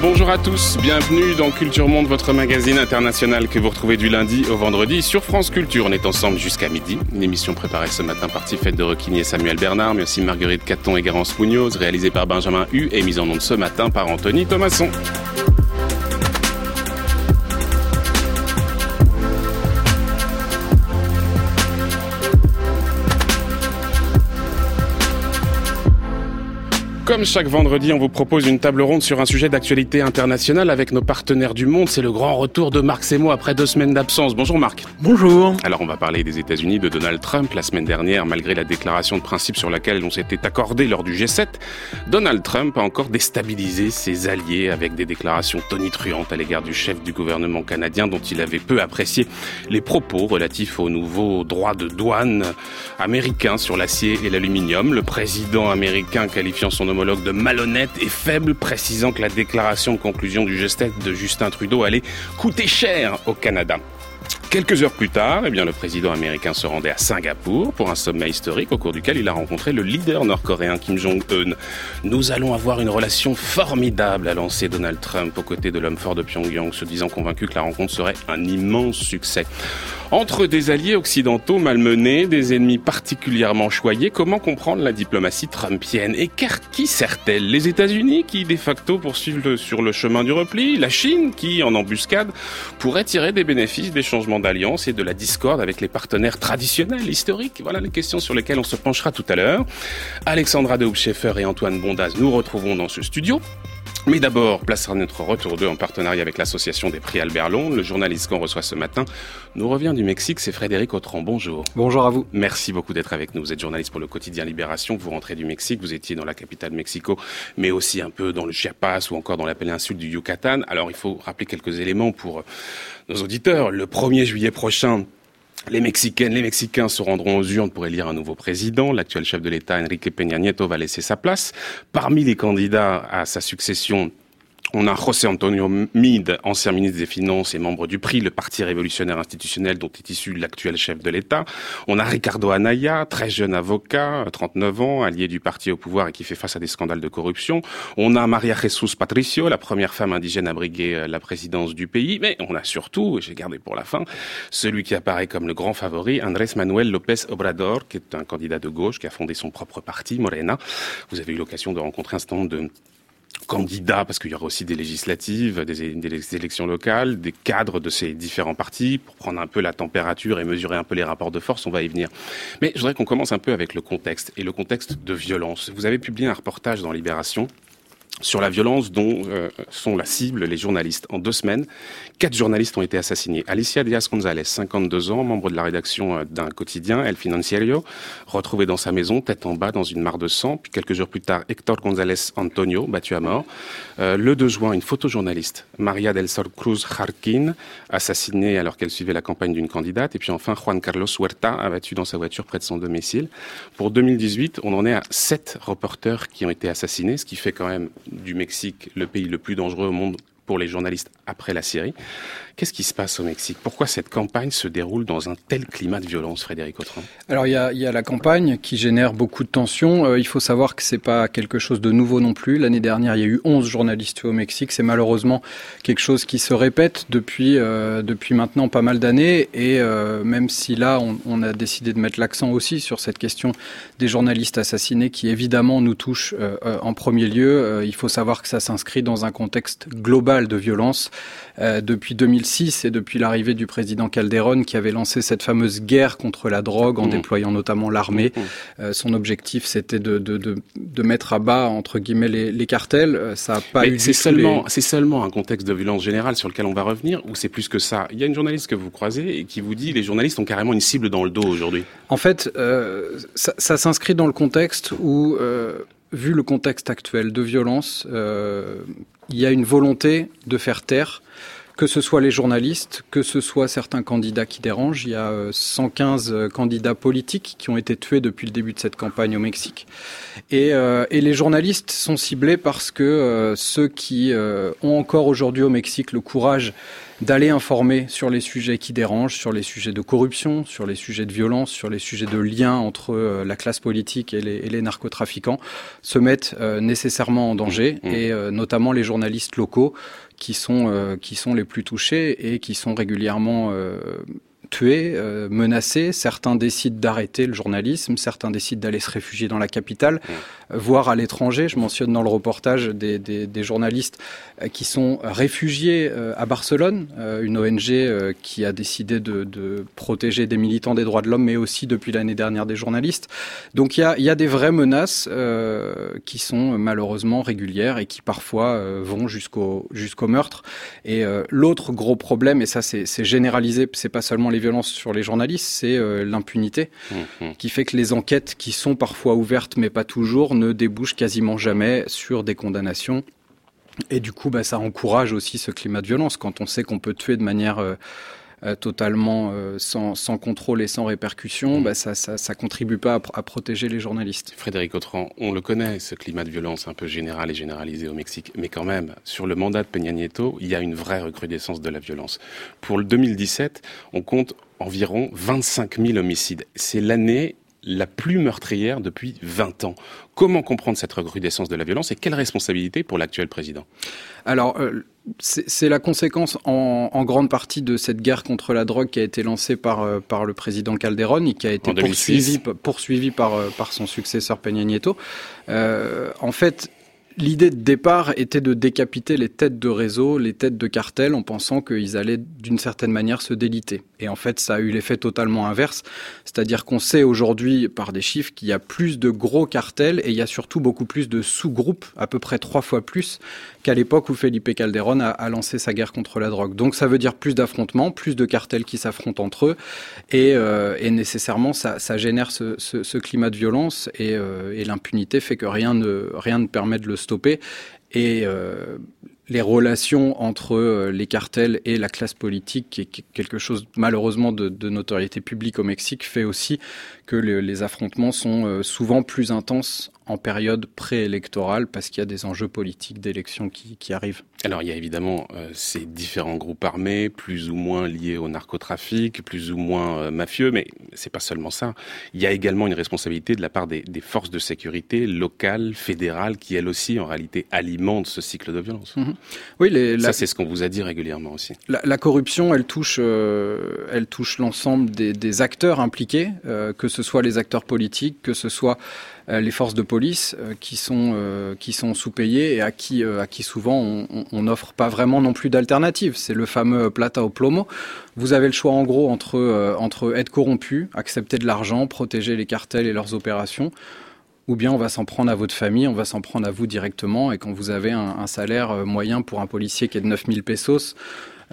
Bonjour à tous, bienvenue dans Culture Monde, votre magazine international que vous retrouvez du lundi au vendredi sur France Culture. On est ensemble jusqu'à midi. Une émission préparée ce matin par Tifette de Requigny et Samuel Bernard, mais aussi Marguerite Caton et Garance Munoz, réalisée par Benjamin Hu et mise en onde ce matin par Anthony Thomasson. Comme chaque vendredi, on vous propose une table ronde sur un sujet d'actualité internationale avec nos partenaires du monde. C'est le grand retour de Marc Semo après deux semaines d'absence. Bonjour Marc. Bonjour. Alors on va parler des États-Unis, de Donald Trump. La semaine dernière, malgré la déclaration de principe sur laquelle on s'était accordé lors du G7, Donald Trump a encore déstabilisé ses alliés avec des déclarations tonitruantes à l'égard du chef du gouvernement canadien dont il avait peu apprécié les propos relatifs aux nouveaux droits de douane américains sur l'acier et l'aluminium. Le président américain qualifiant son de malhonnête et faible, précisant que la déclaration de conclusion du G7 de Justin Trudeau allait coûter cher au Canada. Quelques heures plus tard, eh bien, le président américain se rendait à Singapour pour un sommet historique au cours duquel il a rencontré le leader nord-coréen Kim Jong-un. Nous allons avoir une relation formidable, a lancé Donald Trump aux côtés de l'homme fort de Pyongyang, se disant convaincu que la rencontre serait un immense succès. Entre des alliés occidentaux malmenés, des ennemis particulièrement choyés, comment comprendre la diplomatie trumpienne? Et qui sert-elle? Les États-Unis qui de facto poursuivent sur le chemin du repli? La Chine qui, en embuscade, pourrait tirer des bénéfices des changements d'alliance et de la discorde avec les partenaires traditionnels, historiques? Voilà les questions sur lesquelles on se penchera tout à l'heure. Alexandra de et Antoine Bondaz nous retrouvons dans ce studio. Mais d'abord, place à notre retour d'eux en partenariat avec l'association des prix Albert Londres. Le journaliste qu'on reçoit ce matin nous revient du Mexique, c'est Frédéric Autran. Bonjour. Bonjour à vous. Merci beaucoup d'être avec nous. Vous êtes journaliste pour le quotidien Libération. Vous rentrez du Mexique, vous étiez dans la capitale Mexico, mais aussi un peu dans le Chiapas ou encore dans la péninsule du Yucatan. Alors il faut rappeler quelques éléments pour nos auditeurs. Le 1er juillet prochain, les Mexicaines, les Mexicains se rendront aux urnes pour élire un nouveau président. L'actuel chef de l'État, Enrique Peña Nieto, va laisser sa place. Parmi les candidats à sa succession, on a José Antonio Mid, ancien ministre des Finances et membre du PRI, le Parti révolutionnaire institutionnel dont est issu l'actuel chef de l'État. On a Ricardo Anaya, très jeune avocat, 39 ans, allié du parti au pouvoir et qui fait face à des scandales de corruption. On a Maria Jesus Patricio, la première femme indigène à briguer euh, la présidence du pays. Mais on a surtout, j'ai gardé pour la fin, celui qui apparaît comme le grand favori, Andrés Manuel López Obrador, qui est un candidat de gauche qui a fondé son propre parti, Morena. Vous avez eu l'occasion de rencontrer un certain de candidats, parce qu'il y aura aussi des législatives, des, des, élections locales, des cadres de ces différents partis, pour prendre un peu la température et mesurer un peu les rapports de force, on va y venir. Mais je voudrais qu'on commence un peu avec le contexte, et le contexte de violence. Vous avez publié un reportage dans Libération sur la violence dont euh, sont la cible les journalistes. En deux semaines, quatre journalistes ont été assassinés. Alicia Diaz González, 52 ans, membre de la rédaction euh, d'un quotidien, El Financiero, retrouvée dans sa maison, tête en bas, dans une mare de sang. Puis quelques jours plus tard, Héctor González Antonio, battu à mort. Euh, le 2 juin, une photojournaliste, Maria del Sol Cruz Jarquin, assassinée alors qu'elle suivait la campagne d'une candidate. Et puis enfin, Juan Carlos Huerta, abattu dans sa voiture près de son domicile. Pour 2018, on en est à sept reporters qui ont été assassinés, ce qui fait quand même du Mexique le pays le plus dangereux au monde pour les journalistes après la Syrie. Qu'est-ce qui se passe au Mexique? Pourquoi cette campagne se déroule dans un tel climat de violence, Frédéric Autran Alors il y, a, la campagne qui génère beaucoup de tensions. Euh, il faut savoir que c'est pas quelque chose de nouveau non plus. L'année dernière, il y a eu 11 journalistes au Mexique. C'est malheureusement quelque chose qui se répète depuis euh, depuis maintenant pas mal d'années. Et euh, même si là, on, on, a décidé de mettre l'accent aussi sur cette question des journalistes assassinés, qui évidemment nous touche en premier lieu, il faut savoir que ça s'inscrit dans un contexte global de violence depuis 2006 et depuis l'arrivée du président Calderon qui avait lancé cette fameuse guerre contre la drogue en mmh. déployant notamment l'armée. Mmh. Euh, son objectif, c'était de, de, de, de, mettre à bas, entre guillemets, les, les cartels. Euh, ça a pas eu c'est seulement, c'est seulement un contexte de violence générale sur lequel on va revenir ou c'est plus que ça? Il y a une journaliste que vous croisez et qui vous dit les journalistes ont carrément une cible dans le dos aujourd'hui. En fait, euh, ça, ça s'inscrit dans le contexte où, euh, vu le contexte actuel de violence, euh, il y a une volonté de faire taire que ce soit les journalistes, que ce soit certains candidats qui dérangent. Il y a 115 euh, candidats politiques qui ont été tués depuis le début de cette campagne au Mexique. Et, euh, et les journalistes sont ciblés parce que euh, ceux qui euh, ont encore aujourd'hui au Mexique le courage d'aller informer sur les sujets qui dérangent, sur les sujets de corruption, sur les sujets de violence, sur les sujets de lien entre euh, la classe politique et les, narcotrafiquants, se mettent euh, nécessairement en danger, mmh. et euh, notamment les journalistes locaux qui sont, qui sont les plus touchés et qui sont régulièrement tués, euh, menacés. Certains décident d'arrêter le journalisme, certains décident d'aller se réfugier dans la capitale, mmh. voire à l'étranger. Je mentionne dans le reportage des, des, des journalistes euh, qui sont réfugiés euh, à Barcelone, une ONG qui a décidé de, de, protéger des militants des droits de l'homme, mais aussi depuis l'année dernière des journalistes. Donc il y a, y a, des vraies menaces qui sont malheureusement régulières et qui parfois vont jusqu'au jusqu'au meurtre. Et l'autre gros problème, et ça c'est généralisé, c'est pas seulement les violences sur les journalistes, c'est euh, l'impunité, mmh, mmh. qui fait que les enquêtes qui sont parfois ouvertes, mais pas toujours, ne débouchent quasiment jamais sur des condamnations. Et du coup, bah, ça encourage aussi ce climat de violence quand on sait qu'on peut tuer de manière euh, euh, totalement euh, sans, sans, contrôle et sans répercussion, mm. bah, ça, ça, ça, contribue pas à, protéger les journalistes. Frédéric Autran, on le connaît, ce climat de violence un peu général et généralisé au Mexique, mais quand même, sur le mandat de Peña Nieto, il y a une vraie recrudescence de la violence. Pour le 2017, on compte environ 25 000 homicides. C'est l'année la plus meurtrière depuis 20 ans. Comment comprendre cette recrudescence de la violence et quelle responsabilité pour l'actuel président? Alors, euh, c'est la conséquence en, grande partie de cette guerre contre la drogue qui a été lancée par, euh, par le président Calderón et qui a été poursuivie, poursuivi par, euh, par son successeur Peña Nieto. en fait, L'idée de départ était de décapiter les têtes de réseau, les têtes de cartel, en pensant qu'ils allaient d'une certaine manière se déliter. Et en fait, ça a eu l'effet totalement inverse. C'est-à-dire qu'on sait aujourd'hui, par des chiffres, qu'il y a plus de gros cartels et il y a surtout beaucoup plus de sous-groupes, à peu près trois fois plus qu'à l'époque où Felipe Calderón a, lancé sa guerre contre la drogue. Donc ça veut dire plus d'affrontements, plus de cartels qui s'affrontent entre eux et, euh, nécessairement ça, génère ce, climat de violence euh, et, l'impunité fait que rien ne, permet de le stopper. Et euh, les relations entre euh, les cartels et la classe politique, qui est quelque chose malheureusement de, notoriété publique au Mexique, fait aussi que les affrontements sont euh, souvent plus intenses en période préélectorale parce qu'il y a des enjeux politiques d'élections qui, qui, arrivent. Alors il y a évidemment euh, ces différents groupes armés, plus ou moins liés au narcotrafic, plus ou moins euh, mafieux, mais c'est pas seulement ça. Il y a également une responsabilité de la part des, des forces de sécurité locales, fédérales, qui elles aussi en réalité alimentent ce cycle de violence. Mhm. Oui, les, ça c'est ce qu'on vous a dit régulièrement aussi. La, la corruption, elle touche, euh, elle touche l'ensemble des, des, acteurs impliqués, que ce soit les acteurs politiques, que ce soit euh, les forces de police euh, qui sont euh, qui sont sous-payées et à qui à qui souvent on n'offre pas vraiment non plus d'alternative. C'est le fameux plata au plomo. Vous avez le choix en gros entre entre être corrompu, accepter de l'argent, protéger les cartels et leurs opérations ou bien on va s'en prendre à votre famille, on va s'en prendre à vous directement, et quand vous avez un, un salaire moyen pour un policier qui est de 9000 pesos, euh,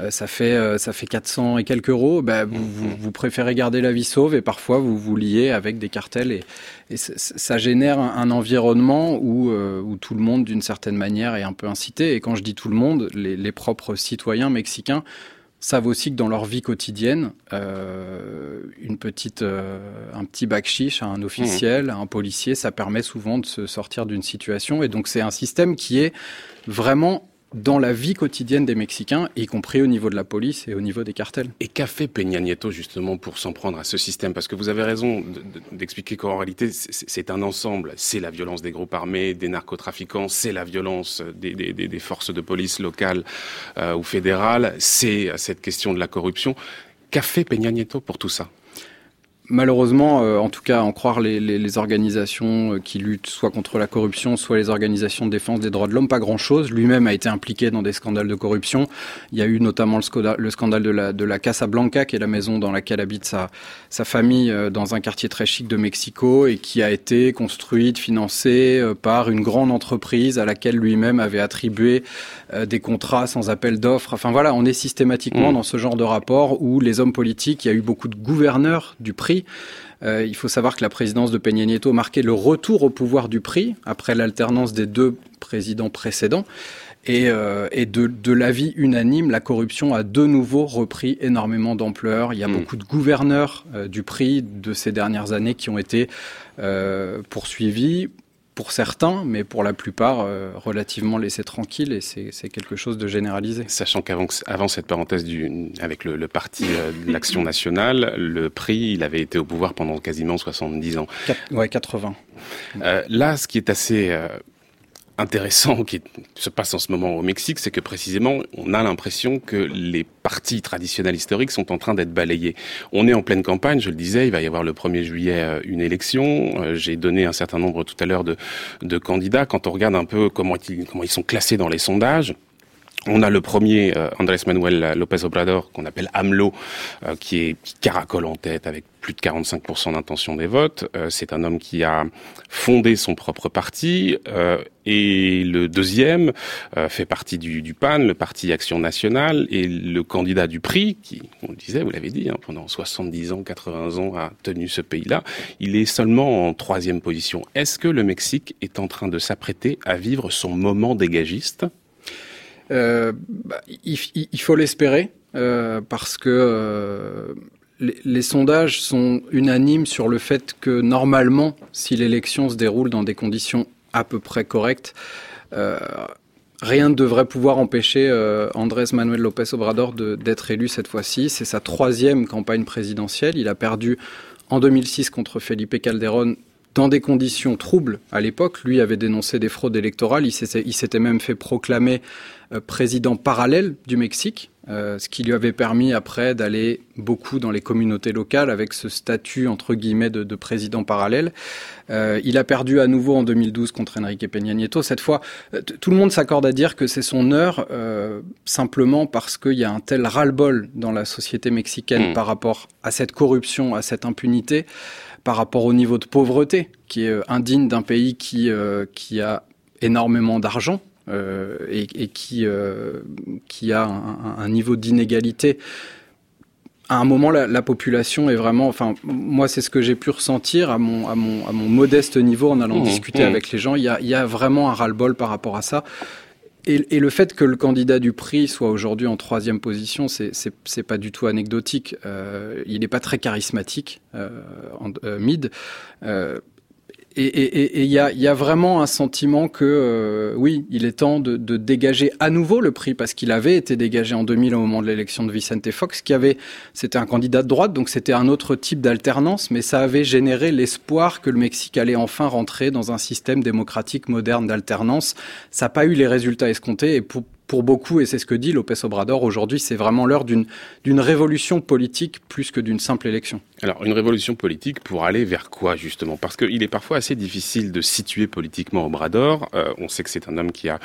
ça fait euh, ça fait 400 et quelques euros, bah, vous, vous, préférez garder la vie sauve et parfois vous vous liez avec des cartels et, et ça génère un, environnement où, euh, où tout le monde d'une certaine manière est un peu incité. Et quand je dis tout le monde, les, les propres citoyens mexicains savent aussi que dans leur vie quotidienne, euh, une petite, un petit bac chiche à un officiel, à un policier, ça permet souvent de se sortir d'une situation. Et donc c'est un système qui est vraiment dans la vie quotidienne des Mexicains, y compris au niveau de la police et au niveau des cartels. Et qu'a fait Peña Nieto justement pour s'en prendre à ce système? Parce que vous avez raison d'expliquer qu'en réalité c'est un ensemble. C'est la violence des groupes armés, des narcotrafiquants, c'est la violence des, forces de police locales euh, ou fédérales, c'est cette question de la corruption. Qu'a fait Peña Nieto pour tout ça? Malheureusement, euh, en tout cas, en croire les, les, les, organisations euh, qui luttent soit contre la corruption, soit les organisations de défense des droits de l'homme, pas grand-chose. Lui-même a été impliqué dans des scandales de corruption. Il y a eu notamment le, scandale, le scandale de la, de la Casa Blanca, qui est la maison dans laquelle habite sa, sa famille euh, dans un quartier très chic de Mexico et qui a été construite, financée par une grande entreprise à laquelle lui-même avait attribué des contrats sans appel d'offres. Enfin voilà, on est systématiquement mmh. dans ce genre de rapport où les hommes politiques, il y a eu beaucoup de gouverneurs du prix euh, il faut savoir que la présidence de Peña Nieto marquait le retour au pouvoir du prix après l'alternance des deux présidents précédents. Et, euh, de, l'avis unanime, la corruption a de nouveau repris énormément d'ampleur. Il y a hmm. beaucoup de gouverneurs euh, du prix de ces dernières années qui ont été poursuivis pour certains, mais pour la plupart, euh, relativement laissés tranquilles, et c'est quelque chose de généralisé. Sachant qu'avant avant cette parenthèse du, avec le, le parti euh, de l'Action nationale, le prix, il avait été au pouvoir pendant quasiment 70 ans. ouais, 80. Euh, là, ce qui est assez euh, intéressant qui se passe en ce moment au Mexique, c'est que précisément, on a l'impression que les partis traditionnels historiques sont en train d'être balayés. On est en pleine campagne, je le disais, il va y avoir le 1er juillet euh, une élection. Euh, j'ai donné un certain nombre tout à l'heure de, candidats. Quand on regarde un peu comment ils sont classés dans les sondages, on a le premier, euh, Andrés Manuel López Obrador, qu'on appelle AMLO, euh, qui est qui caracole en tête avec plus de 45% d'intention des votes. Euh, c'est un homme qui a fondé son propre parti. Euh, et le deuxième fait partie du, du, PAN, le parti Action Nationale, et le candidat du prix, qui, on le disait, vous l'avez dit, hein, pendant 70 ans, 80 ans, a tenu ce pays-là, il est seulement en troisième position. Est-ce que le Mexique est en train de s'apprêter à vivre son moment dégagiste? Euh, bah, il, faut l'espérer euh, parce que euh, les, les, sondages sont unanimes sur le fait que normalement, si l'élection se déroule dans des conditions à peu près correctes, rien ne devrait pouvoir empêcher Andrés Manuel López Obrador d'être élu cette fois-ci. C'est sa troisième campagne présidentielle. Il a perdu en 2006 contre Felipe Calderón dans des conditions troubles à l'époque. Lui avait dénoncé des fraudes électorales. Il s'était même fait proclamer euh, président parallèle du Mexique, euh, ce qui lui avait permis après d'aller beaucoup dans les communautés locales avec ce statut entre guillemets de, de président parallèle. Euh, il a perdu à nouveau en 2012 contre Enrique Peña Nieto. Cette fois, tout le monde s'accorde à dire que c'est son heure euh, simplement parce qu'il y a un tel ras-le-bol dans la société mexicaine mmh. par rapport à cette corruption, à cette impunité par rapport au niveau de pauvreté qui est euh, indigne d'un pays qui, euh, qui a énormément d'argent euh, et, et, qui, euh, qui a un, un niveau d'inégalité. À un moment, la, la, population est vraiment, enfin, moi, c'est ce que j'ai pu ressentir à mon, à mon, à mon modeste niveau en allant mmh, discuter mmh. avec les gens. Il y a, il y a vraiment un ras-le-bol par rapport à ça. Et, le fait que le candidat du prix soit aujourd'hui en troisième position, c'est pas du tout anecdotique. Euh, il n'est pas très charismatique, euh, en, euh, mid. Et il y, a, y, a, vraiment un sentiment que euh, oui, il est temps de, de, dégager à nouveau le prix parce qu'il avait été dégagé en 2000 au moment de l'élection de Vicente Fox, qui avait, c'était un candidat de droite, donc c'était un autre type d'alternance, mais ça avait généré l'espoir que le Mexique allait enfin rentrer dans un système démocratique moderne d'alternance. Ça n'a pas eu les résultats escomptés et pour, pour beaucoup, et c'est ce que dit Lopez Obrador aujourd'hui, c'est vraiment l'heure d'une révolution politique plus que d'une simple élection. Alors, une révolution politique pour aller vers quoi, justement? Parce qu'il est parfois assez difficile de situer politiquement Obrador. Euh, on sait que c'est un homme qui a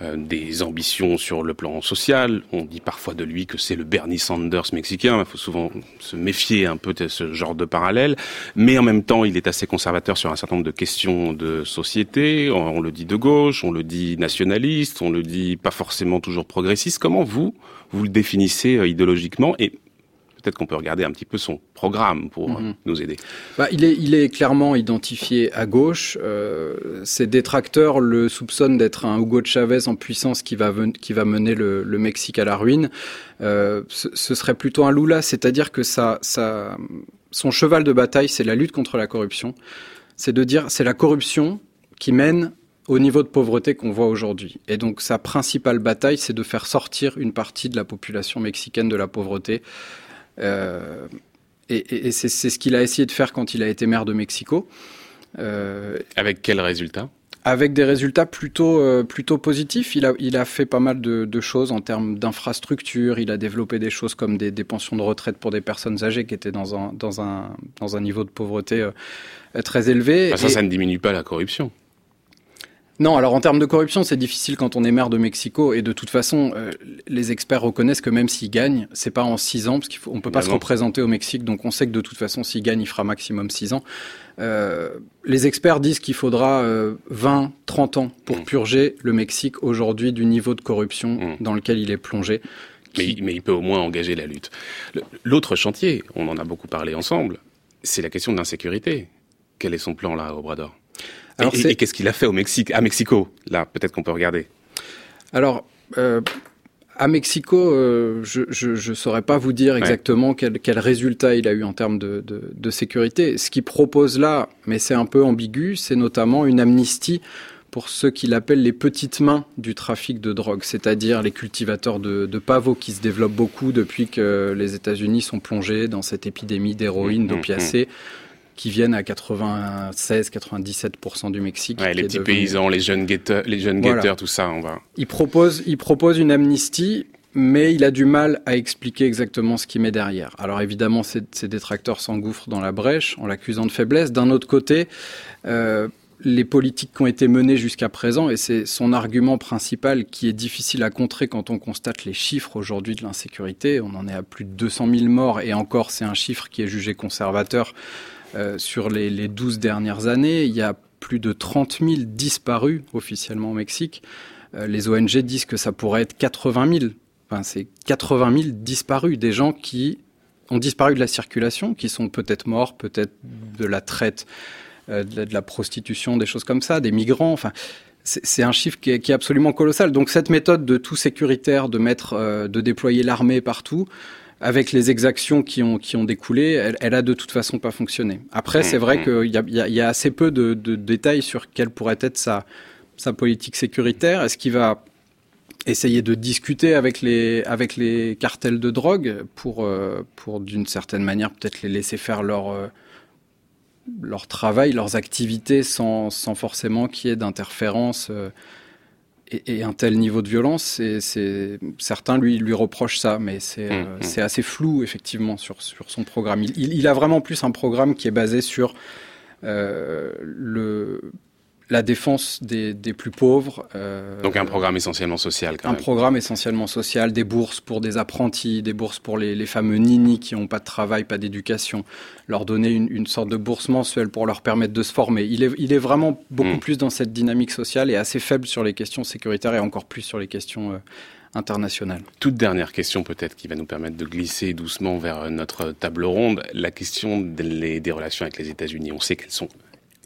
euh, des ambitions sur le plan social. On dit parfois de lui que c'est le Bernie Sanders mexicain. Il faut souvent se méfier un peu de ce genre de parallèle. Mais en même temps, il est assez conservateur sur un certain nombre de questions de société. On, le dit de gauche, on le dit nationaliste, on le dit pas forcément toujours progressiste. Comment vous, vous le définissez euh, idéologiquement? Peut-être qu'on peut regarder un petit peu son programme pour mm -hmm. nous aider. Bah, il, est, il est clairement identifié à gauche. Euh, ses détracteurs le soupçonnent d'être un Hugo Chavez en puissance qui va, qui va mener le, le Mexique à la ruine. Euh, ce, ce, serait plutôt un Lula, c'est-à-dire que ça, ça, son cheval de bataille, c'est la lutte contre la corruption. C'est de dire, c'est la corruption qui mène au niveau de pauvreté qu'on voit aujourd'hui. Et donc sa principale bataille, c'est de faire sortir une partie de la population mexicaine de la pauvreté. Euh, et, et, et c'est ce qu'il a essayé de faire quand il a été maire de Mexico. Euh, Avec quel résultat? avec des résultats plutôt euh, plutôt positifs. Il a il a fait pas mal de, de choses en termes d'infrastructures. Il a développé des choses comme des, des, pensions de retraite pour des personnes âgées qui étaient dans un dans un dans un niveau de pauvreté euh, très élevé. Bah ça, et... ça ne diminue pas la corruption. Non, alors en termes de corruption, c'est difficile quand on est maire de Mexico et de toute façon, euh, les experts reconnaissent que même s'il gagne, c'est pas en six ans parce qu'on peut pas se représenter au Mexique, donc on sait que de toute façon, s'il gagne, il fera maximum six ans. Euh, les experts disent qu'il faudra euh, 20, 30 ans pour mmh. purger le Mexique aujourd'hui du niveau de corruption mmh. dans lequel il est plongé. Mais, mais il peut au moins engager la lutte. L'autre chantier, on en a beaucoup parlé ensemble, c'est la question de l'insécurité. Quel est son plan là, Obrador alors et, et qu'est-ce qu'il a fait au Mexique, à Mexico Là, peut-être qu'on peut regarder. Alors, euh, à Mexico, euh, je ne saurais pas vous dire exactement quel, quel, résultat il a eu en termes de, de, de sécurité. Ce qu'il propose là, mais c'est un peu ambigu, c'est notamment une amnistie pour ceux qu'il appelle les petites mains du trafic de drogue, c'est-à-dire les cultivateurs de, de, pavots qui se développent beaucoup depuis que les États-Unis sont plongés dans cette épidémie d'héroïne, mmh, mmh, d'opiacés. Qui viennent à 96-97% du Mexique. les petits paysans, les jeunes guetteurs, les jeunes tout ça, on va. Il propose, il propose une amnistie, mais il a du mal à expliquer exactement ce qu'il met derrière. Alors évidemment, ses, détracteurs s'engouffrent dans la brèche en l'accusant de faiblesse. D'un autre côté, euh, les politiques qui ont été menées jusqu'à présent, et c'est son argument principal qui est difficile à contrer quand on constate les chiffres aujourd'hui de l'insécurité. On en est à plus de 200 000 morts, et encore, c'est un chiffre qui est jugé conservateur euh, sur les, les 12 dernières années. Il y a plus de 30 000 disparus officiellement au Mexique. Euh, les ONG disent que ça pourrait être 80 000. Enfin, c'est 80 000 disparus, des gens qui ont disparu de la circulation, qui sont peut-être morts, peut-être de la traite euh, de, la, prostitution, des choses comme ça, des migrants. Enfin, c'est un chiffre qui est, absolument colossal. Donc cette méthode de tout sécuritaire, de mettre, de déployer l'armée partout, avec les exactions qui ont qui ont découlé, elle, a de toute façon pas fonctionné. Après, c'est vrai mmh. qu'il y a, y a, assez peu de, détails sur quelle pourrait être sa sa politique sécuritaire. Est-ce qu'il va essayer de discuter avec les avec les cartels de drogue pour euh, pour d'une certaine manière peut-être les laisser faire leur leur travail, leurs activités sans, sans forcément qu'il y ait d'interférence euh, et, un tel niveau de violence. C'est, certains lui, lui reprochent ça, mais c'est, mmh, euh, mmh. c'est assez flou effectivement sur, sur son programme. Il, il, a vraiment plus un programme qui est basé sur euh, le la défense des, des plus pauvres. Euh, Donc un programme essentiellement social. Quand un programme essentiellement social, des bourses pour des apprentis, des bourses pour les, les fameux nini qui n'ont pas de travail, pas d'éducation, leur donner une, une, sorte de bourse mensuelle pour leur permettre de se former. Il est, il est vraiment beaucoup hmm. plus dans cette dynamique sociale et assez faible sur les questions sécuritaires et encore plus sur les questions euh, internationales. Toute dernière question peut-être qui va nous permettre de glisser doucement vers notre table ronde, la question des, des relations avec les États-Unis. On sait qu'elles sont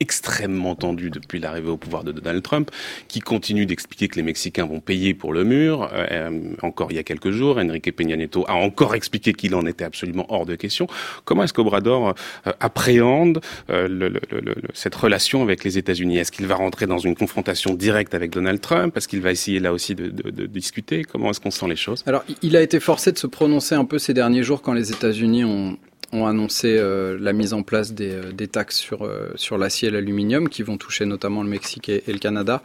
extrêmement tendu depuis l'arrivée au pouvoir de Donald Trump, qui continue d'expliquer que les Mexicains vont payer pour le mur. Euh, encore il y a quelques jours, Enrique Peña Nieto a encore expliqué qu'il en était absolument hors de question. Comment est-ce qu'Obrador euh, appréhende euh, le, le, le, cette relation avec les États-Unis? Est-ce qu'il va rentrer dans une confrontation directe avec Donald Trump? Est-ce qu'il va essayer là aussi de, de, de discuter? Comment est-ce qu'on sent les choses? Alors, il a été forcé de se prononcer un peu ces derniers jours quand les États-Unis ont, ont annoncé euh, la mise en place des, euh, des taxes sur, euh, sur l'acier et l'aluminium qui vont toucher notamment le Mexique et, le Canada.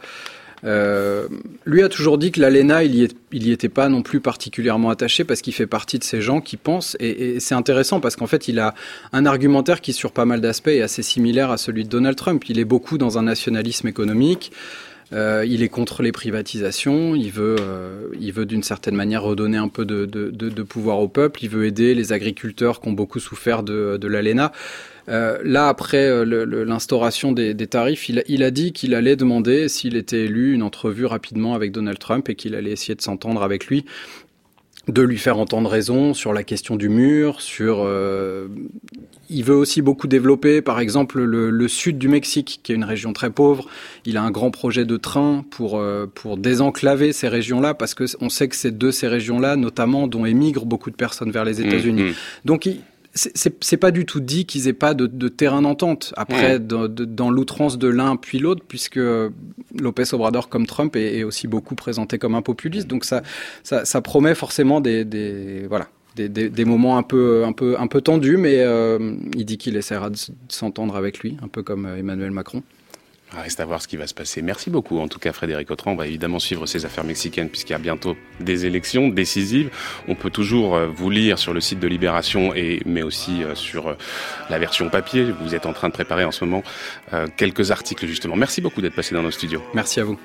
Euh, lui a toujours dit que l'ALENA, il il y était pas non plus particulièrement attaché parce qu'il fait partie de ces gens qui pensent, et, et c'est intéressant parce qu'en fait, il a un argumentaire qui, sur pas mal d'aspects, est assez similaire à celui de Donald Trump. Il est beaucoup dans un nationalisme économique. Euh, il est contre les privatisations. Il veut, euh, il veut d'une certaine manière redonner un peu de, de, pouvoir au peuple. Il veut aider les agriculteurs qui ont beaucoup souffert de, l'ALENA. Euh, là, après l'instauration des, des, tarifs, il, il a dit qu'il allait demander, s'il était élu, une entrevue rapidement avec Donald Trump et qu'il allait essayer de s'entendre avec lui de lui faire entendre raison sur la question du mur, sur... Euh, il veut aussi beaucoup développer, par exemple, le, le, sud du Mexique, qui est une région très pauvre. Il a un grand projet de train pour, euh, pour désenclaver ces régions-là, parce que on sait que c'est de ces régions-là, notamment, dont émigrent beaucoup de personnes vers les mmh, États-Unis. Mmh. Donc, il, c'est pas du tout dit qu'ils aient pas de, de terrain d'entente après dans, dans l'outrance de l'un puis l'autre puisque Lopez Obrador comme Trump est, est, aussi beaucoup présenté comme un populiste donc ça ça, ça promet forcément des, des voilà des, des, des, moments un peu un peu un peu tendus mais euh, il dit qu'il essaiera de s'entendre avec lui un peu comme Emmanuel Macron reste à voir ce qui va se passer. Merci beaucoup, en tout cas, Frédéric Autran. On va évidemment suivre ces affaires mexicaines puisqu'il y a bientôt des élections décisives. On peut toujours euh, vous lire sur le site de Libération et mais aussi euh, sur euh, la version papier. Vous êtes en train de préparer en ce moment quelques articles justement. Merci beaucoup d'être passé dans nos studios. Merci à vous.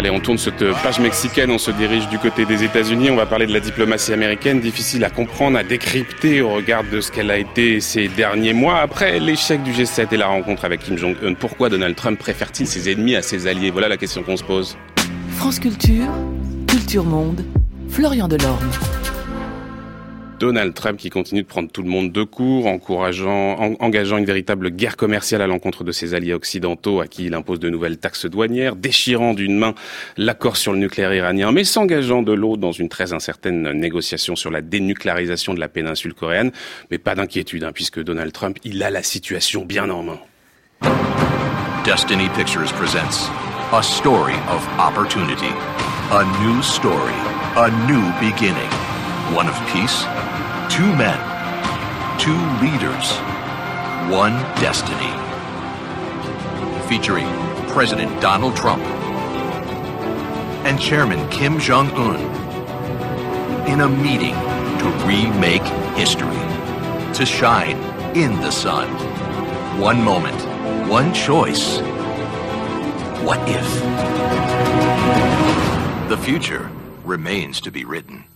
Allez, on tourne cette page mexicaine, on se dirige du côté des États-Unis. On va parler de la diplomatie américaine, difficile à comprendre, à décrypter au regard de ce qu'elle a été ces derniers mois. Après l'échec du G7 et la rencontre avec Kim Jong-un, pourquoi Donald Trump préfère-t-il ses ennemis à ses alliés? Voilà la question qu'on se pose. France Culture, Culture Monde, Florian Delorme. Donald Trump qui continue de prendre tout le monde de court, encourageant, engageant une véritable guerre commerciale à l'encontre de ses alliés occidentaux à qui il impose de nouvelles taxes douanières, déchirant d'une main l'accord sur le nucléaire iranien, mais s'engageant de l'autre dans une très incertaine négociation sur la dénucléarisation de la péninsule coréenne. Mais pas d'inquiétude, hein, puisque Donald Trump, il a la situation bien en main. Destiny Pictures presents a story of opportunity, a new story, a new beginning, one of peace Two men, two leaders, one destiny. Featuring President Donald Trump and Chairman Kim Jong un in a meeting to remake history, to shine in the sun. One moment, one choice. What if? The future remains to be written.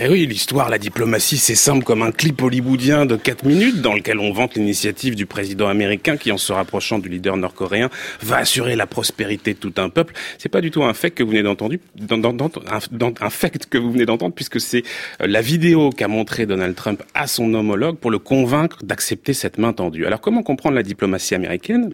Eh oui, l'histoire, la diplomatie, c'est simple comme un clip hollywoodien de 4 minutes dans lequel on vante l'initiative du président américain qui, en se rapprochant du leader nord-coréen, va assurer la prospérité de tout un peuple. C'est pas du tout un fait que vous venez d'entendre, un fait que vous venez d'entendre, puisque c'est euh, la vidéo qu'a montré Donald Trump à son homologue pour le convaincre d'accepter cette main tendue. Alors comment comprendre la diplomatie américaine?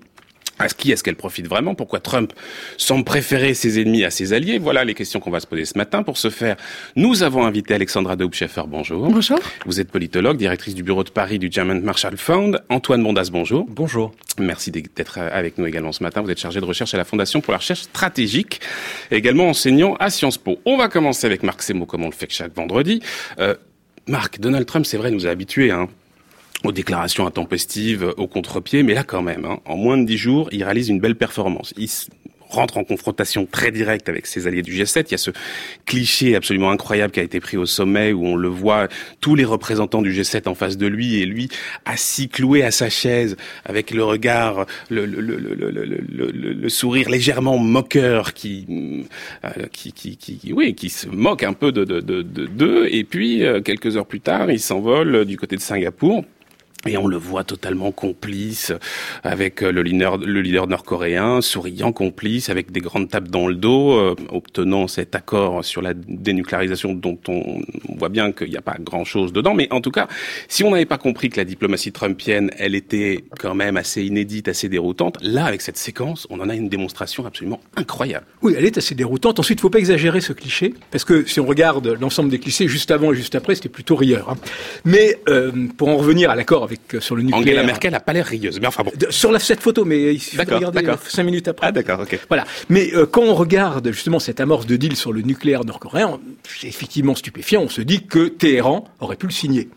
À qui est-ce qu'elle profite vraiment Pourquoi Trump semble préférer ses ennemis à ses alliés Voilà les questions qu'on va se poser ce matin. Pour ce faire, nous avons invité Alexandra Dehoop-Scheffer. Bonjour. Bonjour. Vous êtes politologue, directrice du bureau de Paris du German Marshall Fund. Antoine Bondas, bonjour. Bonjour. Merci d'être avec nous également ce matin. Vous êtes chargé de recherche à la Fondation pour la recherche stratégique, également enseignant à Sciences Po. On va commencer avec Marc Semo, comme on le fait chaque vendredi. Euh, Marc, Donald Trump, c'est vrai, nous a habitués hein, aux déclarations intempestives, au contre-pied, mais là quand même, hein, en moins de dix jours, il réalise une belle performance. Il rentre en confrontation très directe avec ses alliés du G7. Il y a ce cliché absolument incroyable qui a été pris au sommet où on le voit, tous les représentants du G7 en face de lui et lui assis cloué à sa chaise avec le regard, le, le, le, le sourire légèrement moqueur qui, euh, qui, qui, qui, oui, qui se moque un peu de d'eux. De, de, de, et puis, euh, quelques heures plus tard, il s'envole du côté de Singapour et on le voit totalement complice avec euh, le leader, le leader nord-coréen, souriant, complice, avec des grandes tapes dans le dos, euh, obtenant cet accord sur la dénucléarisation dont on voit bien qu'il n'y a pas grand-chose dedans. Mais en tout cas, si on n'avait pas compris que la diplomatie trumpienne, elle était quand même assez inédite, assez déroutante, là, avec cette séquence, on en a une démonstration absolument incroyable. Oui, elle est assez déroutante. Ensuite, il ne faut pas exagérer ce cliché, parce que si on regarde l'ensemble des clichés, juste avant et juste après, c'était plutôt rieur. Hein. Mais euh, pour en revenir à l'accord avec euh, sur le nucléaire. Angela Merkel a pas l'air rieuse, mais enfin bon. sur la, cette photo, mais il suffit de regarder cinq minutes après. Ah d'accord, ok. Voilà. Mais euh, quand on regarde justement cette amorce de deal sur le nucléaire nord-coréen, c'est effectivement stupéfiant. On se dit que Téhéran aurait pu le signer.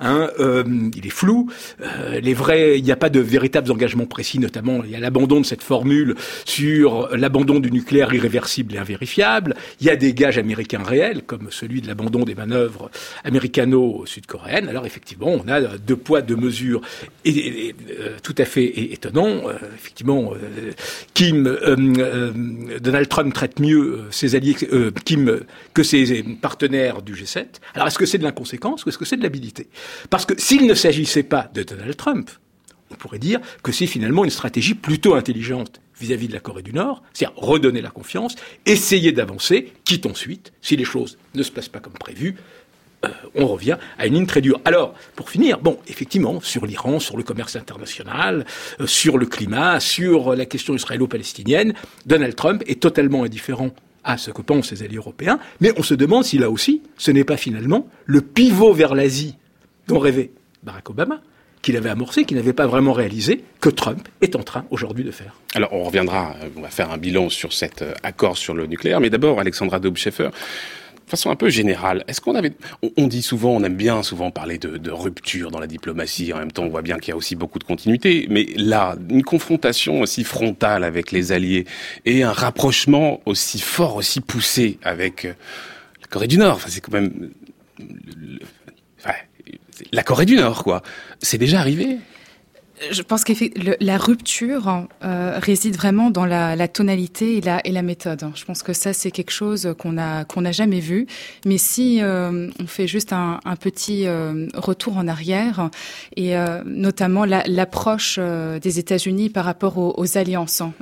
Hein, euh, il est flou. Euh, les vrais, il n'y a pas de véritables engagements précis, notamment il y a l'abandon de cette formule sur l'abandon du nucléaire irréversible et invérifiable. Il y a des gages américains réels, comme celui de l'abandon des manœuvres américano-sud-coréennes. Alors effectivement, on a deux poids, deux mesures et, euh, tout à fait étonnant. Euh, effectivement, euh, Kim, Donald Trump traite mieux ses alliés, Kim, que ses partenaires du G7. Alors, est-ce que c'est de l'inconséquence ou est-ce que c'est de l'habilité? Parce que s'il ne s'agissait pas de Donald Trump, on pourrait dire que c'est finalement une stratégie plutôt intelligente vis-à-vis -vis de la Corée du Nord, c'est-à-dire redonner la confiance, essayer d'avancer, quitte ensuite, si les choses ne se passent pas comme prévu, euh, on revient à une ligne très dure. Alors, pour finir, bon, effectivement, sur l'Iran, sur le commerce international, euh, sur le climat, sur la question israélo-palestinienne, Donald Trump est totalement indifférent à ce que pensent ses alliés européens, mais on se demande si là aussi, ce n'est pas finalement le pivot vers l'Asie dont rêvait Barack Obama, qu'il avait amorcé, qu'il n'avait pas vraiment réalisé, que Trump est en train aujourd'hui de faire. Alors on reviendra, on va faire un bilan sur cet euh, accord sur le nucléaire, mais d'abord Alexandra Dobscheffer, de façon un peu générale, est-ce qu'on avait, on, dit souvent, on aime bien souvent parler de, de, rupture dans la diplomatie. En même temps, on voit bien qu'il y a aussi beaucoup de continuité. Mais là, une confrontation aussi frontale avec les alliés et un rapprochement aussi fort, aussi poussé avec euh, la Corée du Nord. C'est quand même la Corée du Nord, quoi. C'est déjà arrivé? Je pense que la rupture euh, réside vraiment dans la, la tonalité et la, et la, méthode. Je pense que ça c'est quelque chose qu'on a qu'on n'a jamais vu. Mais si euh, on fait juste un, un petit euh, retour en arrière et euh, notamment l'approche des États-Unis par rapport aux, aux alliances hein,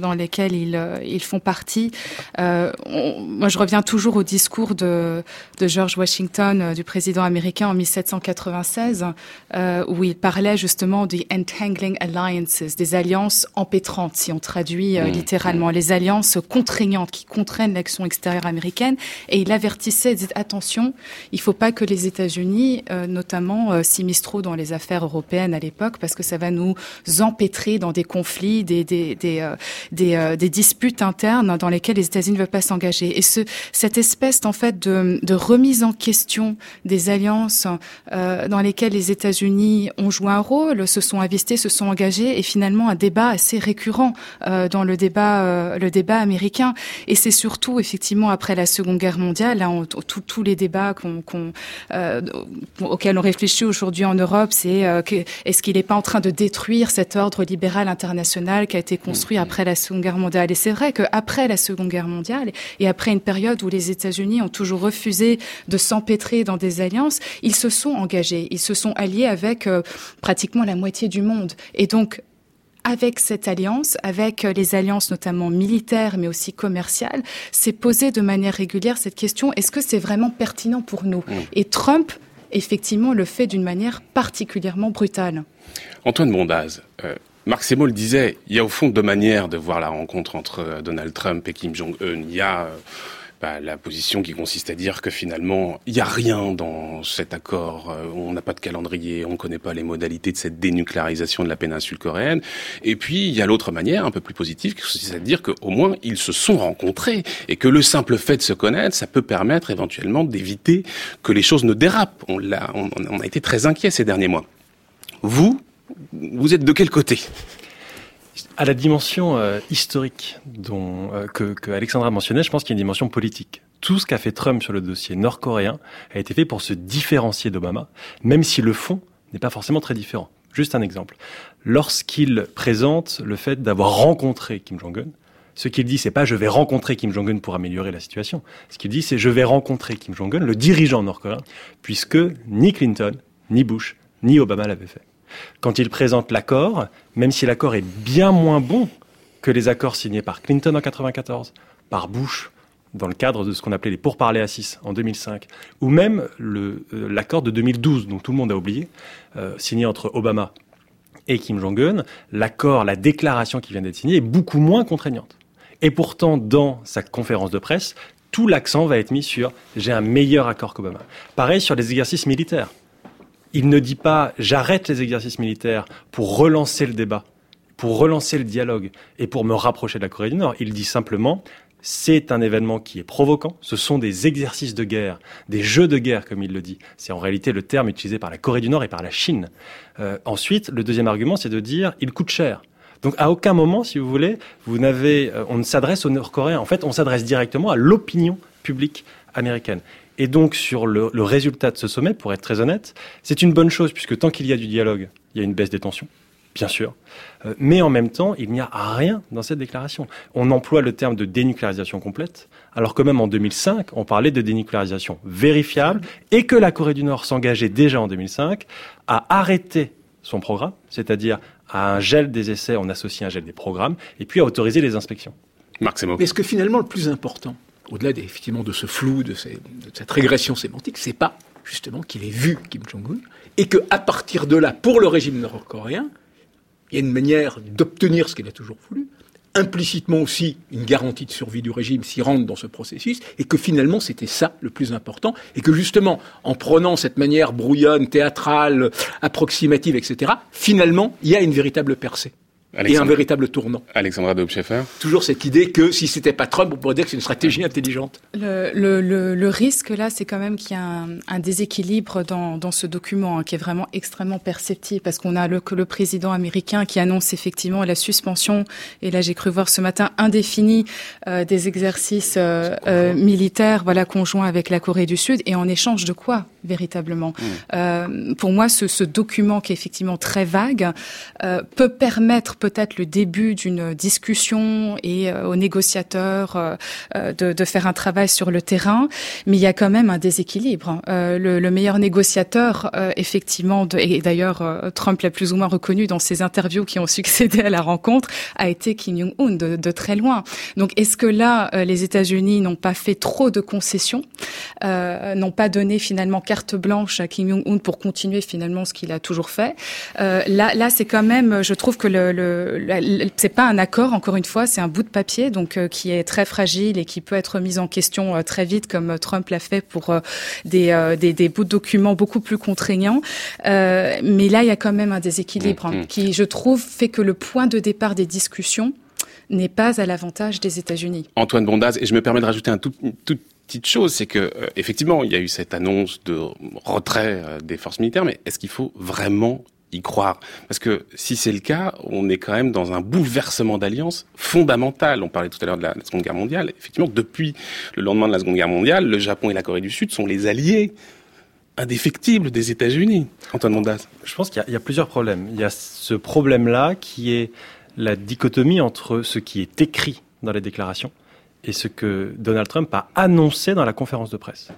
dans lesquelles ils ils font partie. moi, je reviens toujours au discours de, de George Washington, du président américain en 1796, où il parlait justement du entangling alliances, des alliances empêtrantes, si on traduit euh, mmh. littéralement, les alliances contraignantes qui contraignent l'action extérieure américaine. Et il avertissait, disait, attention, il ne faut pas que les États-Unis, euh, notamment, euh, s'immiscent trop dans les affaires européennes à l'époque, parce que ça va nous empêtrer dans des conflits, des, des, des, des, des disputes internes dans lesquelles les États-Unis ne veulent pas s'engager. Et ce, cette espèce, en fait, de, de remise en question des alliances dans lesquelles les États-Unis ont joué un rôle, se sont se sont engagés, et finalement un débat assez récurrent euh, dans le débat, euh, le débat américain. Et c'est surtout effectivement après la Seconde Guerre mondiale, là, tous les débats euh, auxquels on réfléchit aujourd'hui en Europe, c'est est-ce qu'il n'est pas en train de détruire cet ordre libéral international qui a été construit après la Seconde Guerre mondiale? Et c'est vrai qu'après la Seconde Guerre mondiale et après une période où les États-Unis ont toujours refusé de s'empêtrer dans des alliances, ils se sont engagés, ils se sont alliés avec pratiquement la moitié du monde. Et donc, avec cette alliance, avec euh, les alliances notamment militaires mais aussi commerciales, c'est posé de manière régulière cette question est-ce que c'est vraiment pertinent pour nous mmh. Et Trump, effectivement, le fait d'une manière particulièrement brutale. Antoine Bondaz, euh, Marc Seymour le disait, il y a au fond deux manières de voir la rencontre entre euh, Donald Trump et Kim Jong-un. Il y a bah, la position qui consiste à dire que finalement, il n'y a rien dans cet accord, euh, on n'a pas de calendrier, on ne connaît pas les modalités de cette dénucléarisation de la péninsule coréenne. Et puis, il y a l'autre manière, un peu plus positive, qui consiste à dire qu'au moins, ils se sont rencontrés et que le simple fait de se connaître, ça peut permettre éventuellement d'éviter que les choses ne dérapent. On, a, on, on a été très inquiets ces derniers mois. Vous, vous êtes de quel côté? À la dimension euh, historique dont, euh, que, que, Alexandra mentionnait, je pense qu'il y a une dimension politique. Tout ce qu'a fait Trump sur le dossier nord-coréen a été fait pour se différencier d'Obama, même si le fond n'est pas forcément très différent. Juste un exemple. Lorsqu'il présente le fait d'avoir rencontré Kim Jong-un, ce qu'il dit, c'est pas je vais rencontrer Kim Jong-un pour améliorer la situation. Ce qu'il dit, c'est je vais rencontrer Kim Jong-un, le dirigeant nord-coréen, puisque ni Clinton, ni Bush, ni Obama l'avaient fait. Quand il présente l'accord, même si l'accord est bien moins bon que les accords signés par Clinton en 1994, par Bush dans le cadre de ce qu'on appelait les pourparlers à 6 en 2005, ou même euh, l'accord de 2012, dont tout le monde a oublié, euh, signé entre Obama et Kim Jong-un, l'accord, la déclaration qui vient d'être signée est beaucoup moins contraignante. Et pourtant, dans sa conférence de presse, tout l'accent va être mis sur j'ai un meilleur accord qu'Obama. Pareil sur les exercices militaires il ne dit pas j'arrête les exercices militaires pour relancer le débat, pour relancer le dialogue et pour me rapprocher de la Corée du Nord. Il dit simplement c'est un événement qui est provoquant. Ce sont des exercices de guerre, des jeux de guerre, comme il le dit. C'est en réalité le terme utilisé par la Corée du Nord et par la Chine. Euh, ensuite, le deuxième argument, c'est de dire il coûte cher. Donc à aucun moment, si vous voulez, vous n'avez, euh, on ne s'adresse aux Nord-Coréens. En fait, on s'adresse directement à l'opinion publique américaine. Et donc, sur le, résultat de ce sommet, pour être très honnête, c'est une bonne chose, puisque tant qu'il y a du dialogue, il y a une baisse des tensions, bien sûr. Euh, mais en même temps, il n'y a rien dans cette déclaration. On emploie le terme de dénucléarisation complète, alors que même en 2005, on parlait de dénucléarisation vérifiable, et que la Corée du Nord s'engageait déjà en 2005 à arrêter son programme, c'est-à-dire à un gel des essais, on associe un gel des programmes, et puis à autoriser les inspections. Marc Mais est-ce que finalement le plus important, au-delà effectivement de ce flou, de, cette régression sémantique, c'est pas justement qu'il ait vu Kim Jong-un et qu'à partir de là, pour le régime nord-coréen, il y a une manière d'obtenir ce qu'il a toujours voulu, implicitement aussi une garantie de survie du régime s'il rentre dans ce processus, et que finalement c'était ça le plus important, et que justement, en prenant cette manière brouillonne, théâtrale, approximative, etc., finalement, il y a une véritable percée et un véritable tournant. Alexandra Dobscheffer Toujours cette idée que si c'était pas Trump, on pourrait dire que c'est une stratégie intelligente. Le, le, le, le risque là, c'est quand même qu'il y a un, un déséquilibre dans, dans, ce document hein, qui est vraiment extrêmement perceptible parce qu'on a le, le président américain qui annonce effectivement la suspension, et là j'ai cru voir ce matin, indéfinie euh, des exercices euh, euh, militaires voilà, conjoints avec la Corée du Sud, et en échange de quoi? Véritablement. Mmh. Euh, pour moi, ce, ce, document qui est effectivement très vague euh, peut permettre peut-être le début d'une discussion et euh, aux négociateurs de, de, faire un travail sur le terrain, mais il y a quand même un déséquilibre. Le, le, meilleur négociateur, effectivement, de, et d'ailleurs Trump l'a plus ou moins reconnu dans ses interviews qui ont succédé à la rencontre, a été Kim Jong-un de, de, très loin. Donc, est-ce que là, les États-Unis n'ont pas fait trop de concessions, n'ont pas donné finalement carte blanche à Kim Jong-un pour continuer finalement ce qu'il a toujours fait. Euh, là, là, c'est quand même, je trouve que le, le, c'est pas un accord. Encore une fois, c'est un bout de papier, donc euh, qui est très fragile et qui peut être mis en question euh, très vite, comme Trump l'a fait pour des, des, des, bouts de documents beaucoup plus contraignants. mais là, il y a quand même un déséquilibre hein, mm-hmm. qui, je trouve, fait que le point de départ des discussions n'est pas à l'avantage des États-Unis. Antoine Bondaz, et je me permets de rajouter un tout, tout petite chose, c'est que euh, effectivement, il y a eu cette annonce de retrait euh, des forces militaires, mais est-ce qu'il faut vraiment y croire? Parce que si c'est le cas, on est quand même dans un bouleversement d'alliance fondamental. On parlait tout à l'heure de la, Seconde Guerre mondiale. Effectivement, depuis le lendemain de la Seconde Guerre mondiale, le Japon et la Corée du Sud sont les alliés indéfectibles des États-Unis. Antoine Mondas. Je pense qu'il y, y, a plusieurs problèmes. Il y a ce problème-là qui est la dichotomie entre ce qui est écrit dans les déclarations et ce que Donald Trump a annoncé dans la conférence de presse